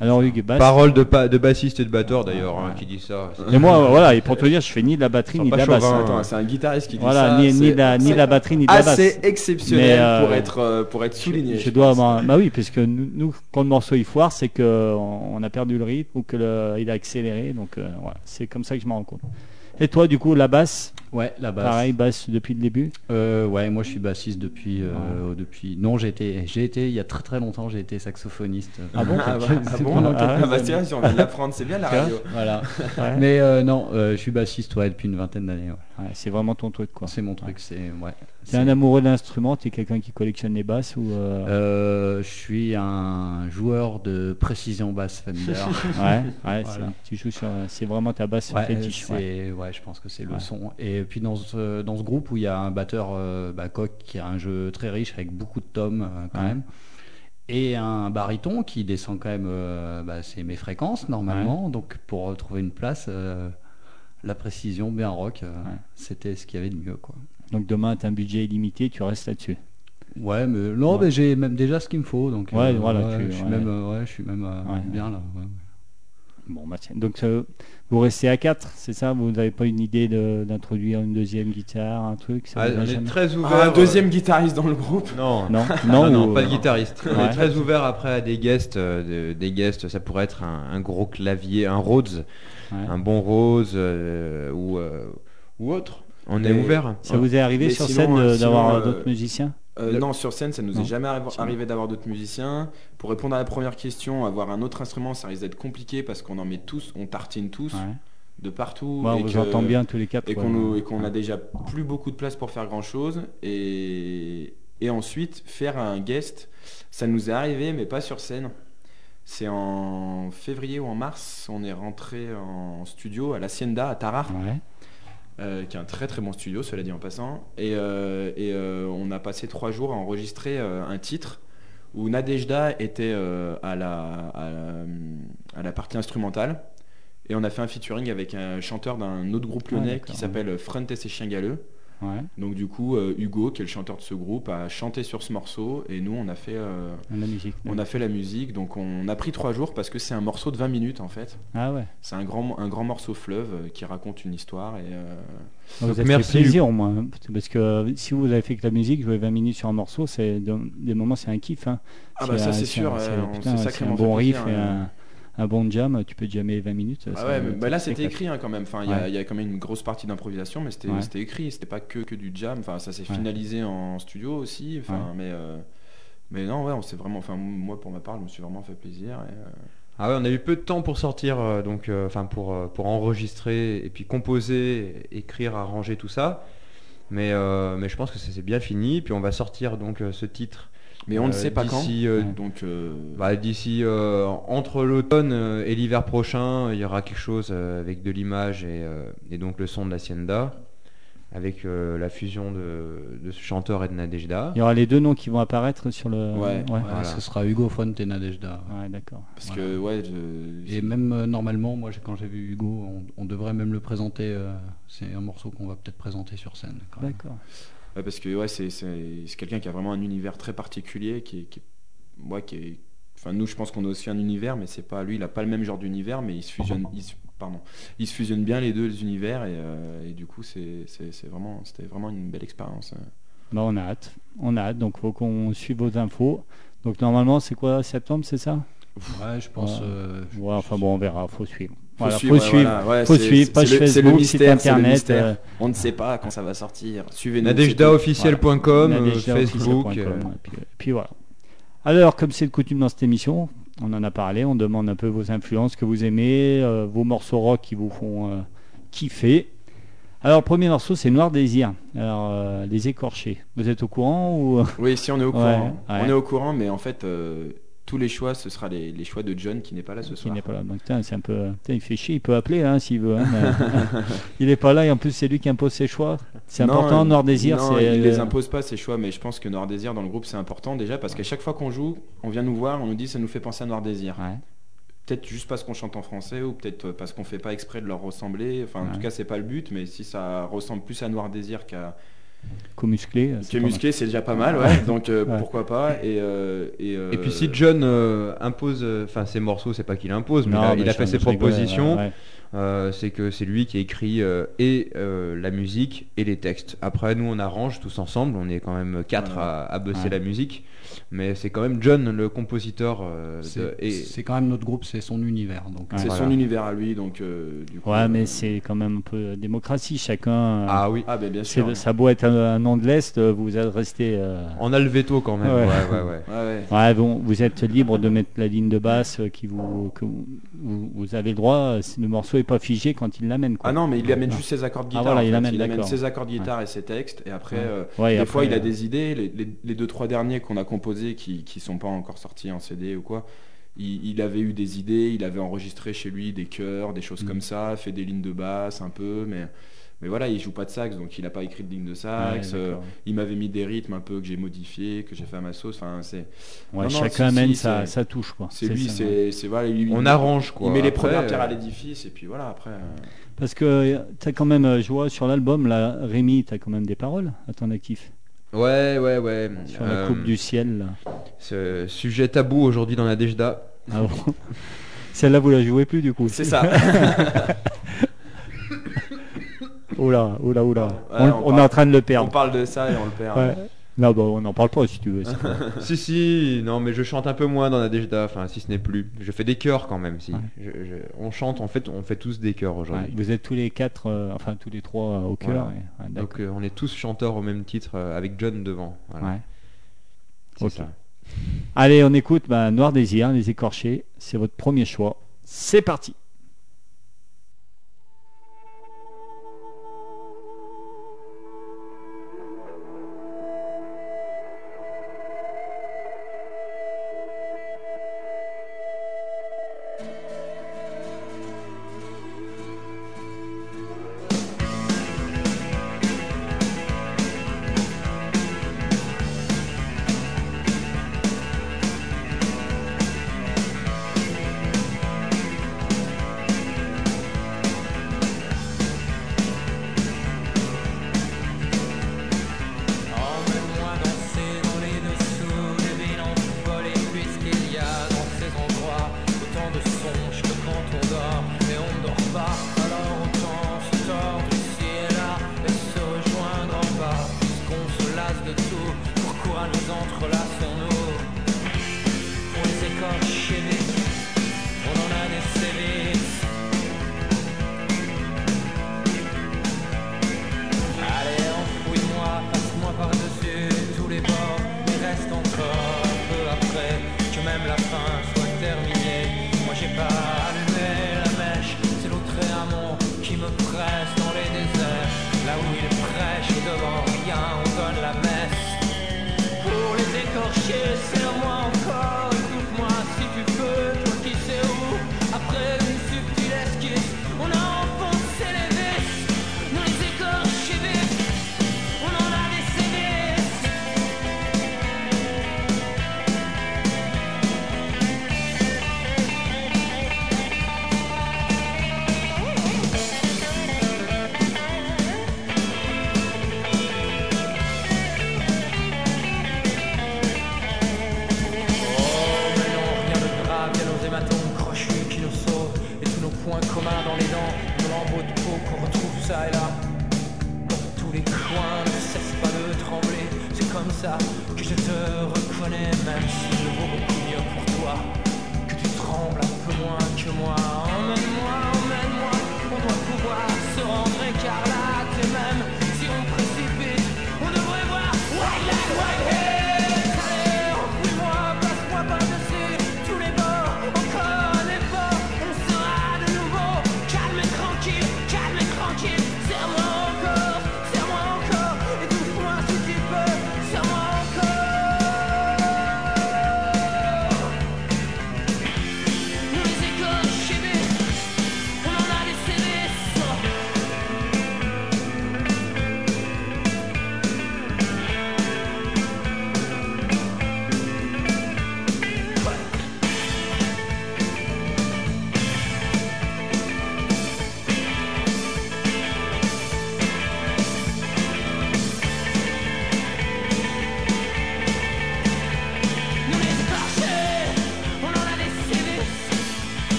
A: Alors Hugues, basse.
B: Parole de, pa- de bassiste et de batteur d'ailleurs, hein, qui dit ça.
A: Et moi voilà, et pour te dire, je fais ni de la batterie ni de la basse. hein.
C: C'est un guitariste qui dit
A: Voilà,
C: ça.
A: ni, ni
C: c'est-
A: de la, ni
C: c'est
A: la batterie ni de la basse.
C: assez exceptionnel
A: Mais, euh,
C: pour être euh, pour être souligné.
A: Je,
C: je
A: dois bah oui, parce que nous, nous, quand le morceau il foire, c'est que on on a perdu le rythme ou que le- il a accéléré. Donc voilà, c'est comme ça que je m'en rends compte. Et toi, du coup, la basse,
D: Ouais, la basse.
A: pareil, basse depuis le début.
D: Euh, ouais, moi je suis bassiste depuis, euh, depuis. Non, j'ai été, j'ai été il y a très très longtemps, j'ai été saxophoniste.
A: Ah bon
C: Ah, bah, <laughs>
A: C'est
C: ah bon Ah bah
A: années.
C: tiens, j'ai envie de l'apprendre, c'est bien la radio.
D: Voilà.
A: Ouais.
D: Mais euh, non, euh, je suis bassiste ouais, depuis une vingtaine d'années. ouais.
A: Ouais, c'est vraiment ton truc, quoi.
D: C'est mon truc, c'est ouais.
A: T'es un amoureux de l'instrument, t'es quelqu'un qui collectionne les basses ou euh,
D: Euh, je suis un joueur de précision basse Fender. <laughs>
A: ouais, ouais, <laughs>
D: Voilà.
A: tu joues sur, c'est vraiment ta basse
D: Ouais,
A: fétiche.
D: c'est-
A: ouais.
D: ouais. je pense que c'est le
A: Ouais.
D: son. Et puis dans ce, dans ce groupe où il y a un batteur euh, bah, Coq qui a un jeu très riche avec beaucoup de tomes euh, quand
A: Ouais.
D: même. Et un baryton qui descend quand même, euh, bah, c'est mes fréquences normalement. Donc pour trouver une place, euh, la précision bien rock, euh,
A: Ouais.
D: c'était ce qu'il y avait de mieux. Quoi.
A: Donc demain, t'as un budget illimité, tu restes là-dessus.
D: Ouais, mais non,
A: Ouais.
D: mais j'ai même déjà ce qu'il me faut. Donc
A: Ouais, voilà, tu-
D: je suis même, ouais, je suis même bien là.
A: Bon, bah, tiens. Donc euh, vous restez à 4, c'est ça? Vous n'avez pas une idée de- d'introduire une deuxième guitare, un truc? Ça
B: Ah, on est très ouvert.
C: Ah, un
B: euh,
C: deuxième guitariste dans le groupe?
B: Non.
A: Non,
B: Non,
A: non,
B: non,
A: ou-
B: pas de guitariste. On
A: Ouais.
B: est très ouvert après à des guests. euh, de- des guests, ça pourrait être un, un gros clavier, un Rhodes,
A: Ouais.
B: un bon Rhodes euh, ou, euh, ou autre. On est ouvert.
A: Ça vous est arrivé
C: Mais
A: sur
C: sinon,
A: scène
C: euh,
A: d'avoir euh,
C: euh,
A: d'autres musiciens?
C: Euh,
B: Le-
C: Non, sur scène, ça nous
A: Non.
C: est jamais arri- arrivé d'avoir d'autres musiciens. Pour répondre à la première question, avoir un autre instrument, ça risque d'être compliqué parce qu'on en met tous, on tartine tous
A: Ouais.
C: de partout.
A: Ouais,
C: et que-
A: bien tous les quatre.
C: Et qu'on nous- a déjà plus beaucoup de place pour faire grand chose. Et, et ensuite, faire un guest, ça nous est arrivé, mais pas sur scène. C'est en février ou en mars, on est rentré en studio à l'Hacienda à Tarare. Euh, qui est un très très bon studio, cela dit en passant. Et, euh, et, euh, on a passé trois jours à enregistrer un titre où Nadejda était à, la, à, la, à la partie instrumentale. Et on a fait un featuring avec un chanteur d'un autre groupe
A: Ah,
C: lyonnais qui s'appelle Front et ses chiens galeux.
A: Ouais.
C: Donc du coup, euh, Hugo, qui est le chanteur de ce groupe, a chanté sur ce morceau et nous on a fait, euh,
A: La musique.
C: on a fait la musique. Donc on a pris trois jours parce que c'est un morceau de 20 minutes en fait.
A: Ah ouais.
C: C'est un grand, un grand morceau fleuve euh, qui raconte une histoire et euh,
A: Vous
B: Donc,
A: avez
B: merci,
A: fait plaisir au moins. hein. Parce que si vous avez fait que la musique, jouer 20 minutes sur un morceau, c'est de- des moments c'est un kiff. hein.
C: Ah bah ça
A: un-
C: c'est sûr,
A: un- c'est
C: sacrément
A: un
C: fait
A: bon riff
C: plaisir,
A: et
C: euh.
A: Un, bon jam, tu peux jammer 20 minutes.
C: Ah
A: ça-
C: ouais, mais- bah là c'était écrit hein, quand même. Enfin, il y a-
A: Ouais.
C: il y, a quand même une grosse partie d'improvisation, mais c'était
A: Ouais.
C: écrit. C'était pas que, que du jam. Enfin, ça s'est
A: Ouais.
C: finalisé en studio aussi. Enfin,
A: Ouais.
C: mais euh, mais non, ouais, on s'est vraiment. Enfin, moi pour ma part, je me suis vraiment fait plaisir. et, euh,
B: Ah ouais, on a eu peu de temps pour sortir, euh, donc, euh, enfin pour, euh, pour enregistrer et puis composer, écrire, arranger tout ça. Mais, euh, mais je pense que ça s'est bien fini. Puis on va sortir donc ce titre.
C: Mais on ne
B: euh,
C: sait pas quand.
B: d'ici, euh.
C: Donc euh,
B: bah, D'ici euh, entre l'automne et l'hiver prochain, il y aura quelque chose avec de l'image et, euh, et donc le son de l'Hacienda, avec euh, la fusion de, de ce chanteur et de Nadejda.
A: Il y aura les deux noms qui vont apparaître sur le.
C: Ouais.
A: ouais.
D: Ouais,
B: Voilà.
D: Ce sera Hugo Front et Nadejda.
A: Ouais, d'accord.
C: parce
D: Voilà.
C: que ouais, je-
D: Et même euh, normalement, moi quand j'ai vu Hugo, on, on devrait même le présenter. euh, c'est un morceau qu'on va peut-être présenter sur scène.
A: D'accord.
C: Ouais, parce que ouais, c'est quelqu'un qui a vraiment un univers très particulier, qui est, qui est- ouais, qui est. Enfin, nous, je pense qu'on a aussi un univers, mais c'est pas lui. Il a pas le même genre d'univers, mais il se fusionne. il se- pardon, il se fusionne bien les deux univers et, euh, et du coup, c'est c'est- c'est vraiment, c'était vraiment une belle expérience. euh.
A: Bah, on a hâte. On a hâte. Donc, faut qu'on suive vos infos. Donc, normalement, c'est quoi Septembre, c'est ça?
D: Ouais, je pense.
A: Ouais.
D: euh, je-
A: Ouais, enfin bon, on verra. Faut suivre.
C: Faut
A: Voilà,
C: suivre,
A: faut suivre.
C: voilà, ouais,
A: faut suivre. Page
C: le-
A: Facebook,
C: mystère,
A: site
C: c'est le
A: internet.
C: mystère.
A: euh,
C: On ne sait pas quand ça va sortir. Suivez-nous.
B: NadejdaOfficiel.com,
A: Voilà.
B: euh, Facebook. euh,
A: et puis, et puis voilà. Alors, comme c'est de coutume dans cette émission, on en a parlé, on demande un peu vos influences que vous aimez, euh, vos morceaux rock qui vous font euh, kiffer. Alors, le premier morceau, c'est Noir Désir. Alors, euh, les écorchés. Vous êtes au courant ou?
C: Oui, si on est au
A: Ouais,
C: courant.
A: ouais.
C: On est au courant, mais en fait, euh, tous les choix, ce sera les, les choix de John qui n'est pas là ce
A: qui
C: soir.
A: n'est pas là Donc, c'est un peu. il fait chier, il peut appeler hein, s'il veut. hein, mais- <laughs> il n'est pas là et en plus, c'est lui qui impose ses choix. C'est important, Noir Désir.
C: non, il les
A: euh,
C: impose pas ces choix, mais je pense que Noir Désir dans le groupe c'est important déjà parce qu'à chaque fois qu'on joue, on vient nous voir, on nous dit ça nous fait penser à Noir Désir.
A: ouais.
C: Peut-être juste parce qu'on chante en français ou peut-être parce qu'on fait pas exprès de leur ressembler. Enfin, en tout cas, c'est pas le but, mais si ça ressemble plus à Noir Désir qu'à
A: Co-musclé. euh, c'est
C: musclé, déjà pas mal, ouais. Donc euh,
A: Ouais.
C: pourquoi pas Et, euh, et, euh,
B: Et puis si John euh, impose, enfin ses morceaux, c'est pas qu'il impose, mais
A: Non,
B: il a,
A: mais
B: il a
A: je-
B: fait ses propositions.
A: ouais, ouais.
B: Euh, c'est que c'est lui qui écrit euh, et euh, la musique et les textes. Après, nous, on arrange tous ensemble. On est quand même quatre
C: Ouais.
B: à, à bosser
A: Ouais.
B: la musique. Mais c'est quand même John, le compositeur. euh, de-
D: C'est
B: et
D: c'est quand même notre groupe, c'est son univers. Donc,
C: c'est
B: voilà.
C: son univers à lui, donc euh, du coup.
A: Ouais,
C: euh,
A: mais c'est quand même un peu démocratie. Chacun. euh,
B: ah oui,
C: Ah, ben bien sûr.
A: ça a beau être un, un nom de l'Est, euh, vous êtes resté. euh,
B: on a le veto quand même.
A: Ouais.
B: Ouais, ouais, ouais. <laughs>
C: Ouais, ouais.
A: Ouais, bon, vous êtes libre de mettre la ligne de basse euh, qui vous, que vous, avez le droit. euh, Le morceau est pas figé quand il l'amène. quoi.
C: Ah non, mais il amène juste ses accords de
A: Ah,
C: guitare.
A: voilà,
C: en
A: il amène,
C: il amène ses accords de guitare et ses textes. Et après,
A: Ouais.
C: euh,
A: Ouais, et
C: des
A: après,
C: fois, il a
A: euh,
C: des idées. Les, les- les deux, trois derniers qu'on a composés qui, qui sont pas encore sortis en CD ou quoi, il, il avait eu des idées. Il avait enregistré chez lui des chœurs, des choses
A: Mm.
C: comme ça, fait des lignes de basse un peu. Mais, mais voilà, il joue pas de sax, donc il a pas écrit de ligne de
A: Ouais,
C: sax. euh, il m'avait mis des rythmes un peu que j'ai modifiés, que j'ai fait à ma sauce. Enfin, c'est
A: Ouais,
C: non, non,
A: chacun
C: si,
A: amène
C: si,
A: sa, sa touche. quoi.
C: c'est lui, c'est c'est- voilà. il-
B: On
C: il-
B: arrange quoi.
C: Il met les premières pierres à
B: euh,
C: l'édifice et puis voilà après. euh,
A: Parce que tu as quand même, je vois sur l'album, là, Rémi, tu as quand même des paroles à ton actif.
B: Ouais, ouais, ouais.
A: Sur la
B: Euh,
A: coupe du ciel. Là.
B: Ce sujet tabou aujourd'hui dans la Dejda.
A: Ah bon <laughs> Celle-là, vous la jouez plus du coup.
C: C'est ça. <laughs>
A: Oula, oula, oula. On,
C: on
A: on
C: parle-
A: est en train de le
C: On
A: perdre.
C: parle de ça et on le perd.
A: Ouais. Non, bon, on n'en parle pas si tu veux. <laughs>
B: si, si, non, mais je chante un peu moins dans la Dejda, enfin, si ce n'est plus. Je fais des chœurs quand même, si.
A: Ouais.
B: Je- je- on chante, en fait, on fait tous des chœurs
A: Ouais,
B: aujourd'hui.
A: vous êtes tous les quatre, euh, enfin tous les trois euh, au.
B: Voilà.
A: ouais,
B: Donc, euh, on est tous chanteurs au même titre, avec John devant. Voilà.
A: Ouais.
B: C'est ça.
F: Allez, on écoute bah, Noir Désir, les écorchés. C'est votre premier choix. C'est parti.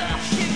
A: Les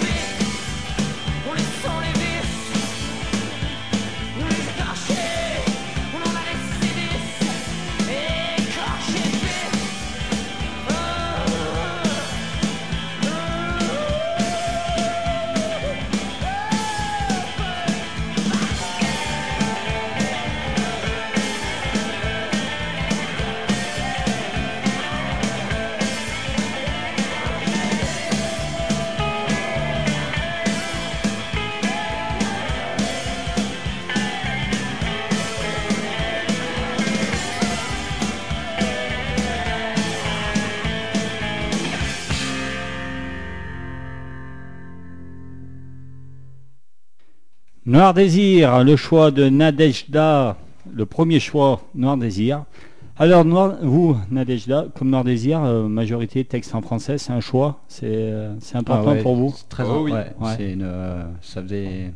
F: Noir Désir, le choix de Nadejda, le premier choix, Noir Désir. Alors, Noir, vous, Nadejda, comme Noir Désir, euh, majorité texte en français, c'est un choix, c'est euh, c'est important
D: Ah ouais,
F: pour vous
D: c'est Très
B: Oh oui.
D: ouais,
F: Ouais.
D: c'est une, euh, ça faisait.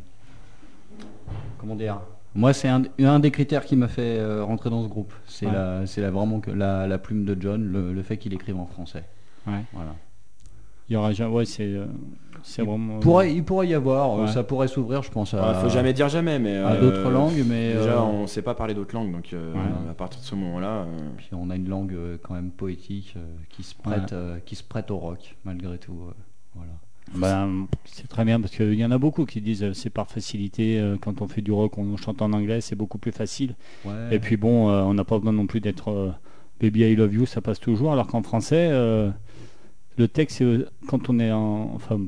D: Comment dire Moi, c'est un, un des critères qui m'a fait euh, rentrer dans ce groupe. C'est
F: Ouais.
D: la, c'est la, vraiment que la, la plume de John, le, le fait qu'il écrive en français.
F: Ouais.
D: Voilà.
F: Il y aura ouais, c'est euh, c'est vraiment.
D: Il pourrait, il pourrait y avoir, euh,
F: Ouais.
D: ça pourrait s'ouvrir, je pense, à,
C: Il faut jamais dire jamais, mais
D: à
C: euh,
D: d'autres langues, mais
C: Déjà,
D: euh,
C: on sait pas parler d'autres langues, donc euh,
F: Ouais.
C: à partir de ce moment-là, euh,
D: puis on a une langue euh, quand même poétique euh, qui se prête,
F: Ouais.
D: euh, qui se prête au rock malgré tout. euh, voilà.
A: Ben, c'est très bien parce qu'il y en a beaucoup qui disent euh, c'est par facilité. euh, quand on fait du rock, on chante en anglais, c'est beaucoup plus facile.
D: Ouais.
A: Et puis bon, euh, on n'a pas besoin non plus d'être euh, Baby I Love You, ça passe toujours. Alors qu'en français, euh, le texte, euh, quand on est en. Enfin,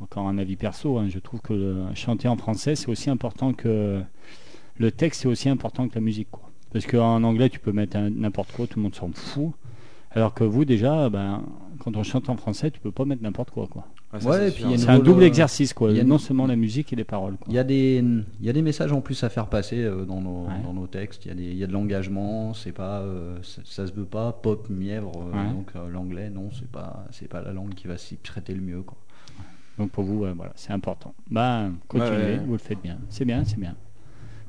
A: encore un avis perso, hein, je trouve que chanter en français, c'est aussi important que. Le texte, c'est aussi important que la musique. Quoi. Parce qu'en anglais, tu peux mettre n'importe quoi, tout le monde s'en fout. Alors que vous, déjà, ben, quand on chante en français, tu peux pas mettre n'importe quoi. quoi.
C: Ouais, c'est
A: un double
D: euh,
A: exercice, quoi.
D: il y a
A: Non seulement la musique et les paroles. quoi.
D: Il y, a des, il y a des messages en plus à faire passer euh, dans nos,
A: Ouais.
D: dans nos textes. Il y a, des, il y a de l'engagement. C'est pas, euh, ça, ça se veut pas pop mièvre. euh,
A: Ouais.
D: Donc euh, l'anglais, non, c'est pas, c'est pas la langue qui va s'y prêter le mieux. Quoi.
A: Donc pour vous, voilà, c'est important. Ben, continuez,
C: Ouais, ouais.
A: vous le faites bien. C'est bien, c'est bien.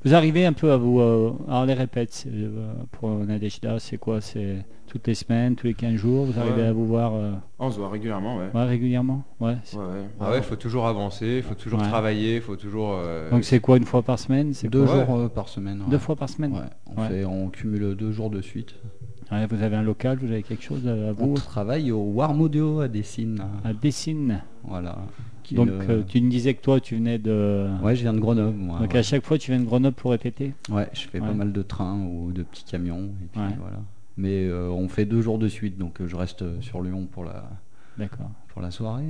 A: Vous arrivez un peu à vous. euh, alors les répètes euh, pour Nadejda, c'est quoi C'est toutes les semaines, tous les 15 jours Vous arrivez
C: Ouais.
A: à vous voir euh,
C: On se voit régulièrement, ouais.
A: ouais, régulièrement Ouais.
C: ouais.
B: Ah ouais, faut toujours avancer, faut toujours
A: Ouais.
B: travailler, faut toujours. euh,
A: Donc c'est quoi une fois par semaine C'est
D: Deux jours euh, par semaine. ouais.
A: Deux fois par semaine
D: Ouais, on,
A: Ouais.
D: Fait, on cumule deux jours de suite.
A: Ouais, Vous avez un local, vous avez quelque chose à
D: On
A: vous?
D: travaille au Warm Audio à Dessine.
A: À Dessine.
D: Voilà.
A: Donc euh, tu me disais que toi tu venais de.
D: Ouais, je viens de Grenoble. Moi,
A: Donc
D: ouais.
A: à chaque fois tu viens de Grenoble pour répéter?
D: Ouais, je fais
A: Ouais.
D: pas mal de trains ou de petits camions. Et puis,
A: Ouais.
D: voilà. Mais euh, on fait deux jours de suite, donc euh, je reste euh, sur Lyon pour la,
A: D'accord.
D: pour la soirée.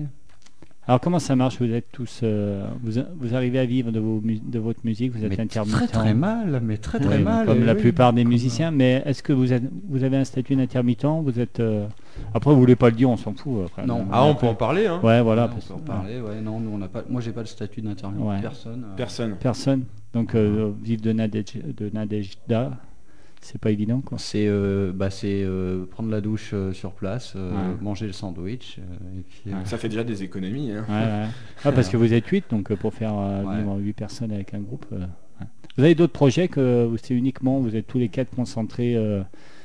A: Alors comment ça marche? Vous êtes tous, euh, vous, vous arrivez à vivre de, vos, mu- de votre musique? Vous êtes
D: Mais
A: intermittent?
D: très très mal, mais très très
A: Oui,
D: mal.
A: comme la
D: oui.
A: plupart des musiciens. Mais est-ce que vous, êtes, vous avez un statut d'intermittent? Vous êtes euh, après vous voulez pas le dire, on s'en fout. Après,
D: Non.
B: Ah, on
A: après-
B: peut en parler, hein.
A: Ouais, voilà.
D: ouais, on
A: parce-
D: peut en parler. Ouais, non, nous on n'a pas. Moi, j'ai pas le statut d'intermittent.
A: Ouais.
D: Personne. euh,
C: Personne.
A: Personne. Donc euh, vivre de, Nadej, de Nadejda, c'est pas évident quoi.
D: C'est euh, bah, c'est euh, prendre la douche euh, sur place, euh,
A: Ouais.
D: manger le sandwich, euh, et puis. euh,
A: Ouais.
C: Ça fait déjà des économies. hein.
A: Ouais, ouais. Ah, parce que vous êtes 8, donc euh, pour faire euh,
D: Ouais.
A: vivre 8 personnes avec un groupe. euh, ouais. Vous avez d'autres projets que vous- c'est uniquement, vous êtes tous les quatre concentrés euh,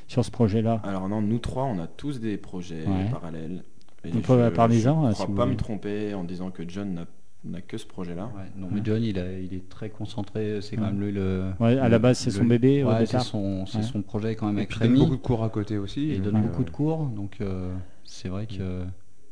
A: sur ce projet-là?
C: Alors non, nous trois, on a tous des projets
A: Ouais.
C: parallèles. Et
A: Donc, euh, parlez-en,
C: Je
A: hein,
C: crois
A: si vous
C: pas
A: voulez.
C: me tromper en disant que John n'a- n'a que ce projet-là.
D: ouais, non, mais John, il, a- il est très concentré. C'est quand même lui le.
A: Ouais, à
D: le-
A: la base, c'est son bébé au
D: Ouais, c'est
A: départ.
D: son, c'est
A: Ouais.
D: son projet quand même
B: Et
D: avec
B: puis il donne beaucoup de cours à côté aussi.
D: Et il donne
B: euh,
D: beaucoup de cours, donc euh, c'est vrai que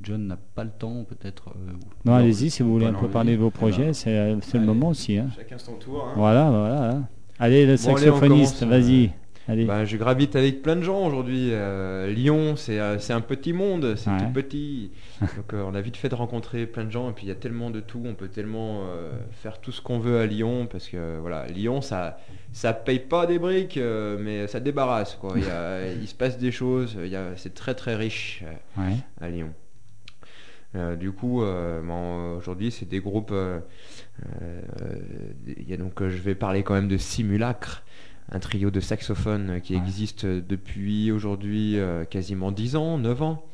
D: John n'a pas le temps peut-être. euh,
A: Non,
C: Non,
A: allez-y si vous voulez un peu parler de vos projets, c'est le moment aussi. hein.
C: Chacun son tour. hein.
A: Voilà, voilà. hein. Allez, le
B: Bon, on
A: saxophoniste, vas-y.
B: Bah, je gravite avec plein de gens aujourd'hui. Euh, Lyon, c'est euh, c'est un petit monde, c'est
A: Ouais.
B: tout petit. Donc euh, on a vite fait de rencontrer plein de gens et puis il y a tellement de tout, on peut tellement euh, faire tout ce qu'on veut à Lyon parce que voilà, Lyon ça ça paye pas des briques mais ça débarrasse quoi. Il, y a- <laughs> il se passe des choses, c'est très très riche
A: Ouais.
B: à Lyon. Du coup, aujourd'hui, c'est des groupes. il y a donc, je vais parler quand même de Simulacre, un trio de saxophones qui
A: Ouais.
B: existe depuis aujourd'hui euh, quasiment 10 ans, 9 ans.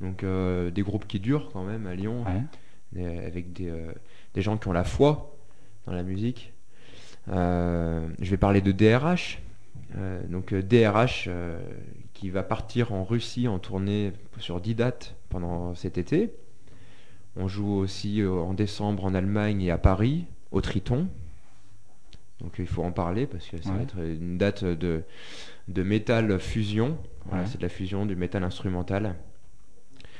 B: Donc, euh, des groupes qui durent quand même à Lyon,
A: Ouais.
B: euh, avec des, euh, des gens qui ont la foi dans la musique. Je vais parler de DRH. Donc DRH qui va partir en Russie en tournée sur 10 dates pendant cet été. On joue aussi en décembre en Allemagne et à Paris, au Triton. Donc il faut en parler parce que ça va être une date de, de métal fusion. Voilà,
A: Ouais.
B: C'est de la fusion du métal instrumental.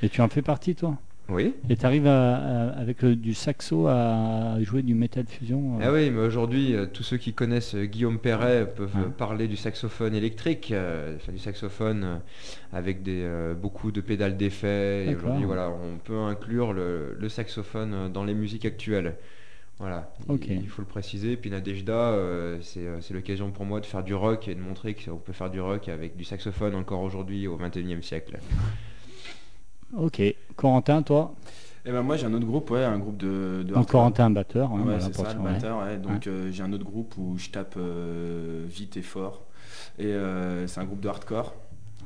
A: Et tu en fais partie, toi?
B: Oui.
A: Et tu arrives avec le- du saxo à jouer du metal fusion euh,
B: Ah oui, mais aujourd'hui, euh, tous ceux qui connaissent euh, Guillaume Perret peuvent euh, parler du saxophone électrique, euh, enfin, du saxophone euh, avec des, euh, beaucoup de pédales d'effet. Et aujourd'hui, voilà, on peut inclure le, le saxophone euh, dans les musiques actuelles. Voilà, il- faut le préciser. Puis Nadejda, euh, c'est euh, c'est l'occasion pour moi de faire du rock et de montrer qu'on peut faire du rock avec du saxophone encore aujourd'hui au 21e siècle.
A: Ok. Corentin, toi?
C: Et ben moi j'ai un autre groupe, ouais, un groupe de. de
A: Donc. Corentin, batteur. hein,
C: Ouais, c'est ça, le batteur. ouais. Donc euh, j'ai un autre groupe où je tape euh, vite et fort. Et euh, c'est un groupe de hardcore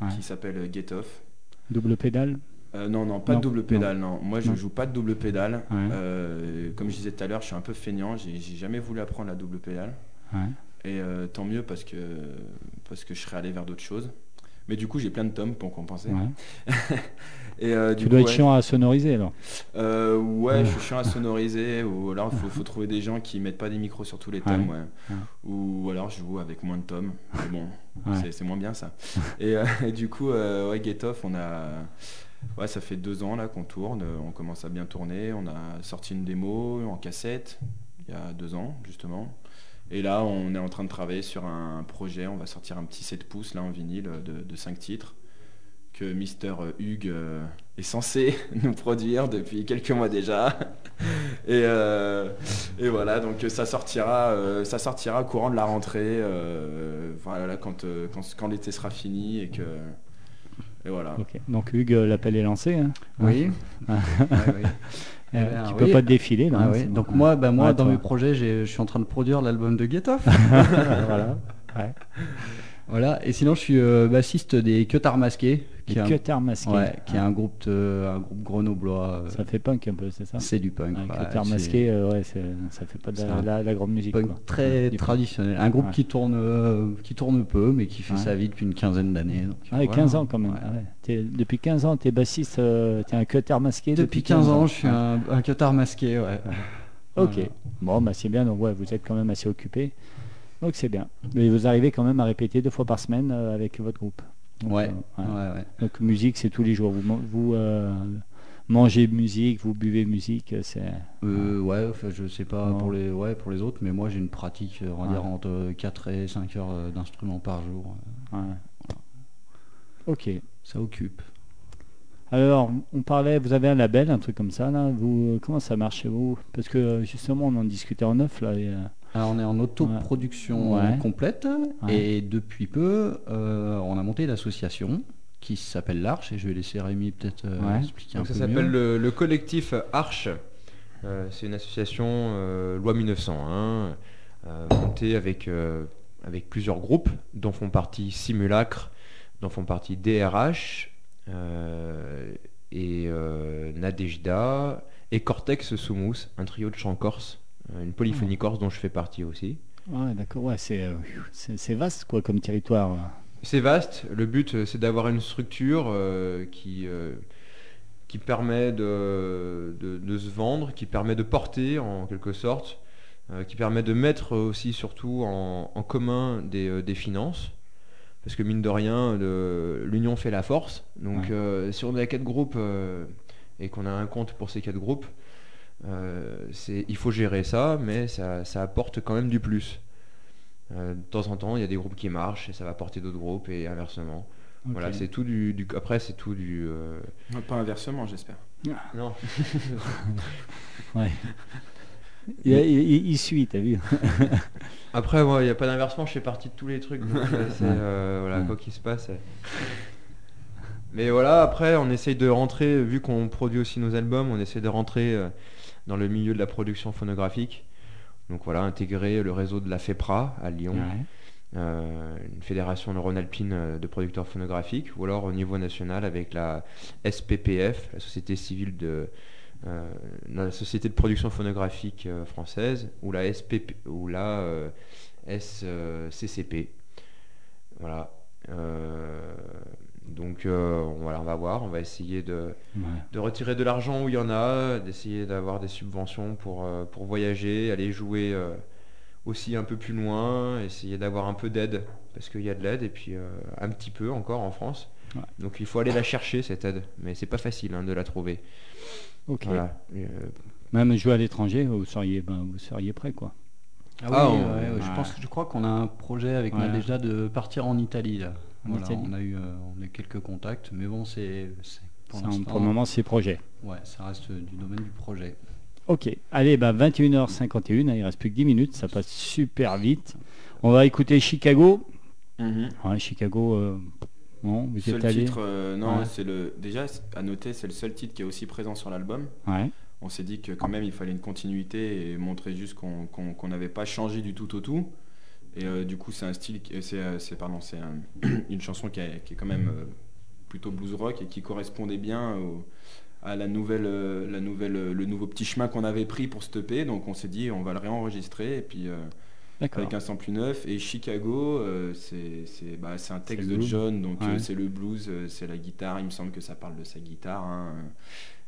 A: Ouais.
C: qui s'appelle Get Off.
A: Double pédale?
C: Euh, non, non, pas
A: Non,
C: de double pédale, non. Moi, je
A: Non.
C: joue pas de double pédale.
A: Ouais.
C: Euh, comme je disais tout à l'heure, je suis un peu feignant. J'ai jamais voulu apprendre la double pédale.
A: Ouais.
C: Et euh, tant mieux parce que, parce que je serais allé vers d'autres choses. Mais du coup, j'ai plein de tomes pour compenser.
A: Ouais. <laughs>
C: Et euh, du
A: Tu dois être
C: ouais.
A: chiant à sonoriser alors.
C: Euh, ouais, je suis chiant à sonoriser. Ou alors, il faut, <laughs> faut trouver des gens qui mettent pas des micros sur tous les tomes.
A: Ouais.
C: Ou alors, je joue avec moins de tomes. Mais bon, c'est- moins bien ça. <laughs> et, euh, et du coup, ouais, Get Off, on a. Ouais, ça fait deux ans là qu'on tourne, euh, on commence à bien tourner, on a sorti une démo en cassette il y a deux ans justement. Et là on est en train de travailler sur un projet, on va sortir un petit 7 pouces là en vinyle euh, de, de 5 titres que Mister Hugues euh, est censé <laughs> nous produire depuis quelques mois déjà. <laughs> et, et voilà, donc ça sortira, ça sortira courant de la rentrée, voilà, quand, quand, quand l'été sera fini et que et voilà.
A: Ok. Donc Hugues, euh, l'appel est lancé. hein.
D: Oui.
A: Ah.
D: Ouais, oui. <laughs>
A: Euh,
D: ben,
A: tu
D: oui.
A: peux pas te défiler là.
D: Ah
A: hein,
D: oui. Donc moi, bah, moi
A: Ouais,
D: dans
A: toi.
D: mes projets, je suis en train de produire l'album de Get Off. <laughs>
A: voilà. Ouais. <laughs>
D: voilà. Et sinon, je suis euh, bassiste des Cutars Masqués, qui est un,
A: masqués.
D: ouais, qui est
A: Ah.
D: un groupe, un groupe grenoblois. euh,
A: Ça fait punk un peu, c'est ça?
D: C'est du punk.
A: Un
D: ouais,
A: cutter
D: c'est
A: masqué, euh, ouais, ça fait pas de la,
D: un
A: la- la grande musique.
D: Punk
A: quoi.
D: très traditionnel. Un groupe qui tourne, qui tourne peu, mais qui fait sa vie depuis une quinzaine d'années.
A: Ah, ouais,
D: voilà.
A: 15 ans quand même. Ah depuis 15 ans, t'es bassiste, euh, t'es un cutter masqué
D: Depuis 15 ans, je suis un, un cutter masqué. Ouais.
A: Ok. Bon, bah c'est bien. Donc ouais, vous êtes quand même assez occupé. Donc c'est bien. Mais vous arrivez quand même à répéter deux fois par semaine euh, avec votre groupe. Donc,
D: Ouais.
A: euh, ouais.
D: Ouais, ouais.
A: Donc musique, c'est tous les jours. Vous, vous euh, mangez musique, vous buvez musique, c'est.
D: Euh, ouais, enfin, je sais pas
A: Non.
D: pour les, ouais, pour les autres, mais moi j'ai une pratique, on va
A: Ouais.
D: dire, entre 4 et 5 heures d'instruments par jour.
A: ouais. Ok.
D: Ça occupe.
A: Alors, on parlait, vous avez un label, un truc comme ça, là. Vous, comment ça marche chez vous? Parce que justement, on en discutait en neuf, là. et, euh,
D: Alors on est en autoproduction
A: Ouais.
D: complète
A: Ouais.
D: et depuis peu, euh, on a monté une association qui s'appelle l'Arche et je vais laisser Rémi peut-être euh,
A: Ouais.
D: expliquer
B: Donc
D: un
B: ça
D: peu
B: s'appelle
D: mieux.
B: le, le collectif Arche. Euh, c'est une association euh, loi 1901 euh, montée avec, euh, avec plusieurs groupes dont font partie Simulacre, dont font partie DRH euh, et euh, Nadejda et Cortex Soumous, un trio de chants corse, une polyphonie corse dont je fais partie aussi.
A: Ouais, d'accord. Ouais, c'est, euh, c'est, vaste, quoi, comme territoire.
B: C'est vaste. Le but, euh, c'est d'avoir une structure euh, qui, euh, qui permet de, de- de se vendre, qui permet de porter en quelque sorte, euh, qui permet de mettre aussi surtout en, en commun des, euh, des finances. Parce que mine de rien, l'union fait la force. Donc
A: Ouais.
B: euh, si on a quatre groupes euh, et qu'on a un compte pour ces quatre groupes, euh, il faut gérer ça, mais ça, ça apporte quand même du plus. Euh, de temps en temps, il y a des groupes qui marchent et ça va apporter d'autres groupes et inversement. Voilà, c'est tout du, du- Après, c'est tout du. euh,
C: Pas inversement, j'espère.
B: Non. <laughs>
A: Ouais. <laughs> Il, il- il suit, t'as vu <laughs>
B: Après, moi, il n'y a pas d'inversement, je fais partie de tous les trucs. donc, euh, euh, voilà,
A: Ouais.
B: quoi qu'il se passe. euh. Mais voilà, après, on essaye de rentrer, vu qu'on produit aussi nos albums, on essaie de rentrer euh, dans le milieu de la production phonographique. Donc voilà, intégrer le réseau de la FEPRA à Lyon,
A: Ouais.
B: euh, une fédération rhône-alpine euh, de producteurs phonographiques, ou alors au niveau national avec la SPPF, la Société civile de euh, la Société de production phonographique euh, française, ou la SPP, ou la SCCP. Voilà. Donc euh, on- voilà, on va voir, on va essayer de,
A: Ouais.
B: de retirer de l'argent où il y en a, d'essayer d'avoir des subventions pour, euh, pour voyager, aller jouer euh, aussi un peu plus loin, essayer d'avoir un peu d'aide, parce qu'il y a de l'aide, et puis euh, un petit peu encore en France.
A: Ouais.
B: Donc il faut aller la chercher, cette aide, mais c'est pas facile hein, de la trouver.
A: Ok.
B: Voilà. Euh,
A: Même jouer à l'étranger, vous seriez, ben, vous seriez prêt, quoi.
D: Ah,
B: Ah,
D: oui,
B: on-
D: ouais, ouais,
A: ouais.
D: je pense, je crois qu'on a un projet avec
A: Ouais.
D: déjà de partir en Italie. Là.
A: En
D: Voilà,
A: Italie.
D: On a eu, euh, on a eu quelques contacts, mais bon, c'est pour
A: le moment, c'est projet.
D: ouais, ça reste du domaine du projet.
A: Ok, allez, bah 21h51, il reste plus que 10 minutes, ça passe super vite. On va écouter Chicago. Ouais, Chicago, euh, non, vous
C: Seul
A: êtes allé
C: titre, euh, non,
A: Ouais.
C: c'est le. Déjà, à noter, c'est le seul titre qui est aussi présent sur l'album.
A: Ouais,
C: On s'est dit que quand même il fallait une continuité et montrer juste qu'on n'avait pas changé du tout au tout. Et euh, du coup, c'est un style, qui- c'est euh, c'est- pardon, c'est un- <clears throat> une chanson qui, est- qui est quand même euh, plutôt blues rock et qui correspondait bien au- à la nouvelle, euh, la nouvelle, euh, le nouveau petit chemin qu'on avait pris pour stopper. Donc on s'est dit on va le réenregistrer et puis euh,
A: d'accord.
C: avec un sample plus neuf. Et Chicago, euh, c'est c'est bah, c'est un texte de. John, donc
A: Ouais.
C: euh, c'est le blues, euh, c'est la guitare. Il me semble que ça parle de sa guitare. hein.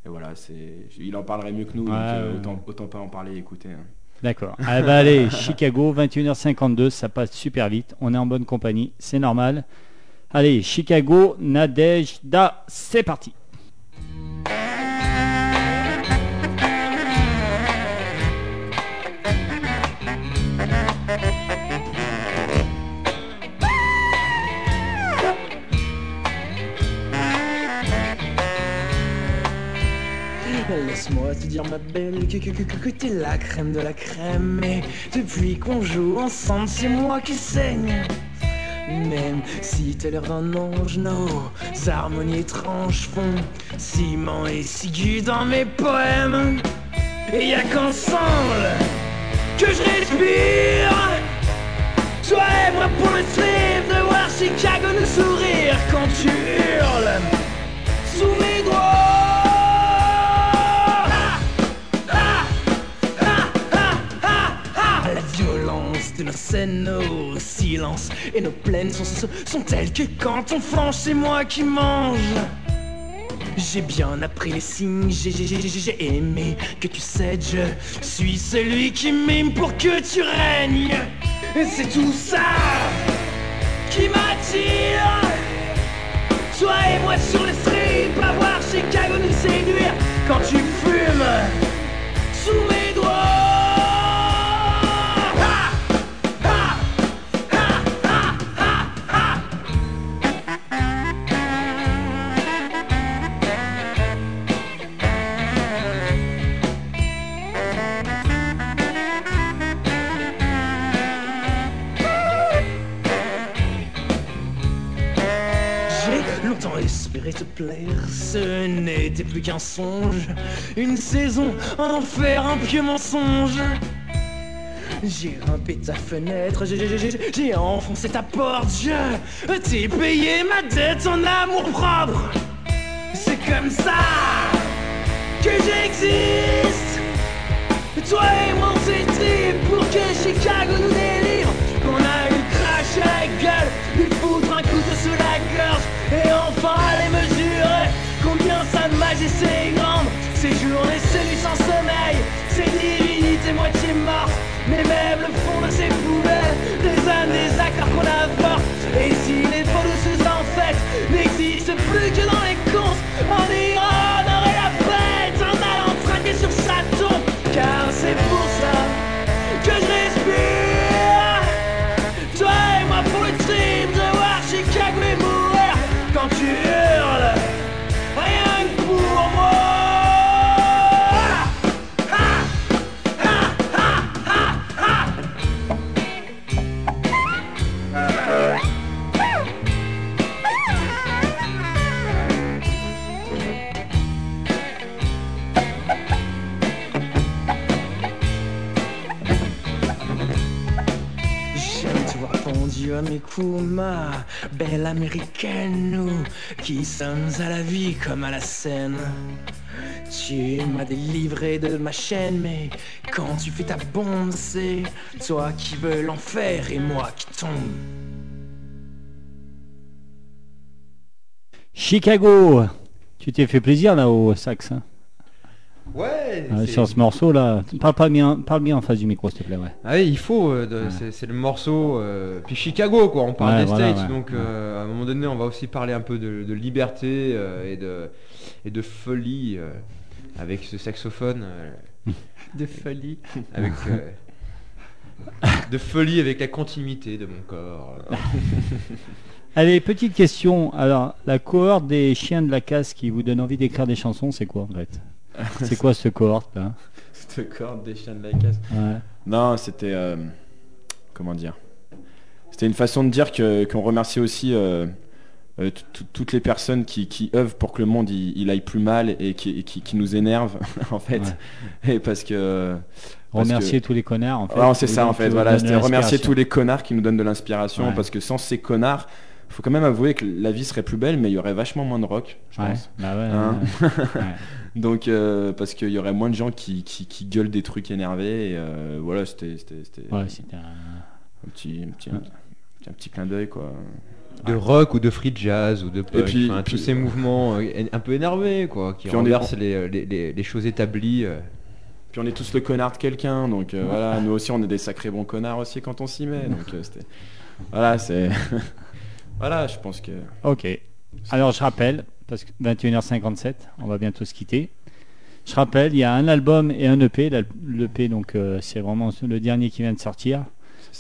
C: Et voilà, c'est il en parlerait mieux que nous, donc
A: Ouais,
C: euh, autant, autant pas en parler et écouter. hein.
A: D'accord. Ah bah allez, Chicago, 21h52, ça passe super vite. On est en bonne compagnie, c'est normal. Allez, Chicago, Nadejda, c'est parti.
F: Te dire ma belle que, que, que, t'es la crème de la crème Et depuis qu'on joue ensemble c'est moi qui saigne même si t'as l'air d'un ange, nos harmonies étranges font ciment et ciguë dans mes poèmes. Et y a qu'ensemble que je respire. Toi et moi pour le trip de voir Chicago nous sourire quand tu hurles de nos scènes, nos silences et nos plaines sont, telles que quand on flanche, c'est moi qui mange. J'ai bien appris les signes, j'ai aimé que tu cèdes, je suis celui qui mime pour que tu règnes. Et c'est tout ça qui m'attire. Toi et moi sur les strips, à voir Chicago nous séduire quand tu fumes sous mes ce n'était plus qu'un songe, une saison, un enfer, un pieux mensonge. J'ai grimpé ta fenêtre, j'ai- enfoncé ta porte, je t'ai payé ma dette en amour propre. C'est comme ça que j'existe. Toi et moi on pour que Chicago nous délire Qu'on a eu crash à la gueule, lui foutre un couteau sous la gorge Et enfin aller mesurer combien sa majesté est grande Ces journées, ces nuits sans sommeil, ces divinités moitié mortes Mes meubles font de ces poubelles, des âmes, des accords qu'on avorte Et si les faux douces en fait n'existent plus que dans pendu à mes coups, ma belle américaine, nous qui sommes à la vie comme à la scène. Tu m'as délivré de ma chaîne, mais quand tu fais ta bombe, c'est toi qui veux l'enfer et moi qui tombe.
A: Chicago Tu t'es fait plaisir là au sax hein,
B: Ouais,
A: euh,
B: c'est-
A: sur ce morceau là. Parle, pas bien, parle bien en face du micro s'il te plaît. Ouais.
B: Ah oui, il faut, euh, de- c'est- c'est le morceau. euh, puis Chicago, quoi, on parle
A: Ouais,
B: des
A: voilà,
B: States,
A: ouais.
B: donc euh, à un moment donné, on va aussi parler un peu de, de liberté euh, et, de, et de folie euh, avec ce saxophone. euh,
A: De folie.
B: avec, euh, de folie avec la continuité de mon corps. <laughs>
A: Allez, petite question. Alors, la cohorte des chiens de la casse qui vous donne envie d'écrire des chansons, c'est quoi en fait? <laughs> C'est quoi ce cohorte là <laughs>
C: Cette corde des chiens de la casse.
A: Ouais.
C: Non, c'était. euh, comment dire? C'était une façon de dire que- qu'on remerciait aussi euh, euh, toutes les personnes qui, qui œuvrent pour que le monde il, il aille plus mal et qui, et qui, qui nous énervent, <laughs> en fait. Et parce que. parce
A: Remercier tous les connards en fait.
C: Ouais, c'est ça en fait. Voilà, c'était remercier tous les connards qui nous donnent de l'inspiration
A: Ouais.
C: parce que sans ces connards, faut quand même avouer que la vie serait plus belle, mais il y aurait vachement moins de rock, je pense.
A: bah
C: Hein
A: ouais.
C: Donc euh, parce qu'il y aurait moins de gens qui, qui, qui gueulent des trucs énervés. Et, euh, voilà, c'était c'était- c'était
A: Ouais, c'était un-
C: un petit, un petit, un petit- un petit clin d'œil quoi.
B: De rock ou de free jazz ou de punk,
C: puis-
B: enfin,
C: puis-
B: tous ces mouvements euh, un peu énervés, quoi, qui
C: Puis on est-
B: renversent les, les- les- les choses établies. euh.
C: Puis on est tous le connard de quelqu'un, donc euh, voilà, nous aussi on est des sacrés bons connards aussi quand on s'y met. Donc euh, c'était, voilà, c'est, <laughs> voilà, je pense que.
A: Ok. Alors je rappelle, parce que 21h57, on va bientôt se quitter. Je rappelle, il y a un album et un EP. L'EP, donc euh, c'est vraiment le dernier qui vient de sortir.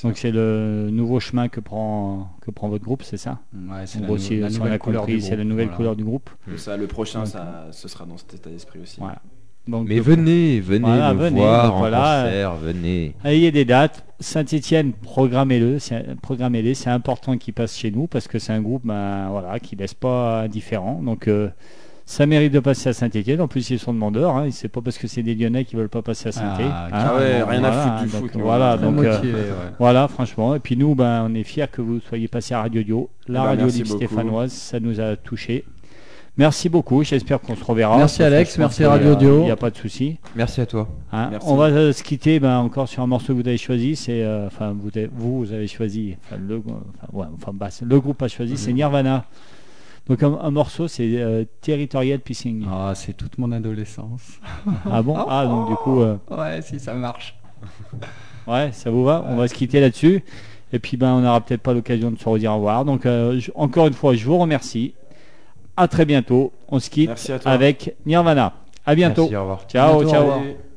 A: Donc c'est le nouveau chemin que prend que prend votre groupe, c'est ça?
D: Ouais, c'est la, nou-
A: si,
D: nouvelle
A: a
D: couleur
A: compris,
D: du
A: c'est la
D: groupe,
A: nouvelle
D: voilà.
A: couleur du groupe.
C: Ça, le prochain, ça, ce sera dans cet état d'esprit aussi.
A: Voilà. Donc,
B: Mais venez, venez
A: Voilà, venez,
B: voir
A: donc
B: en
A: voilà.
B: concert, venez.
A: Ayez des dates. Saint-Etienne, programmez-le. c'est- Programmez-les. C'est important qu'ils passent chez nous parce que c'est un groupe ben, voilà, qui laisse pas indifférent. Donc euh, ça mérite de passer à Saint-Etienne. En plus, ils sont demandeurs. Hein. C'est pas parce que c'est des Lyonnais qui veulent pas passer à Saint-Etienne.
D: Ah,
C: ah ouais, rien à foutre du
A: donc,
C: foot.
A: Voilà, donc, euh,
D: ouais.
A: voilà, franchement. Et puis nous, ben, on est fiers que vous soyez passé à Radio Dio, la
C: Eh ben,
A: radio libre stéphanoise. Ça nous a touchés. Merci beaucoup. J'espère qu'on se reverra.
D: Merci, Alex. Merci, Radio
A: euh,
D: Dio.
A: Il n'y a pas de souci.
B: Merci à toi.
A: Hein,
C: Merci.
A: on va euh, se quitter ben, encore sur un morceau que vous avez choisi. C'est euh, enfin vous, avez- vous, vous avez choisi. Le, ouais, bah, le groupe a choisi.
C: Mhm.
A: C'est Nirvana. Donc un, un morceau, c'est euh, Territorial Pissing.
D: Ah, c'est toute mon adolescence.
A: Ah bon? Ah donc du coup, euh, <laughs>
D: Ouais, si ça marche.
A: ouais, ça vous va? On va se quitter là-dessus. Et puis ben, on n'aura peut-être pas l'occasion de se redire au revoir. Donc euh, je- encore une fois, je vous remercie. À très bientôt. On se quitte avec Nirvana. À bientôt.
B: Merci, au revoir.
A: Ciao,
D: Bientôt, au
A: ciao.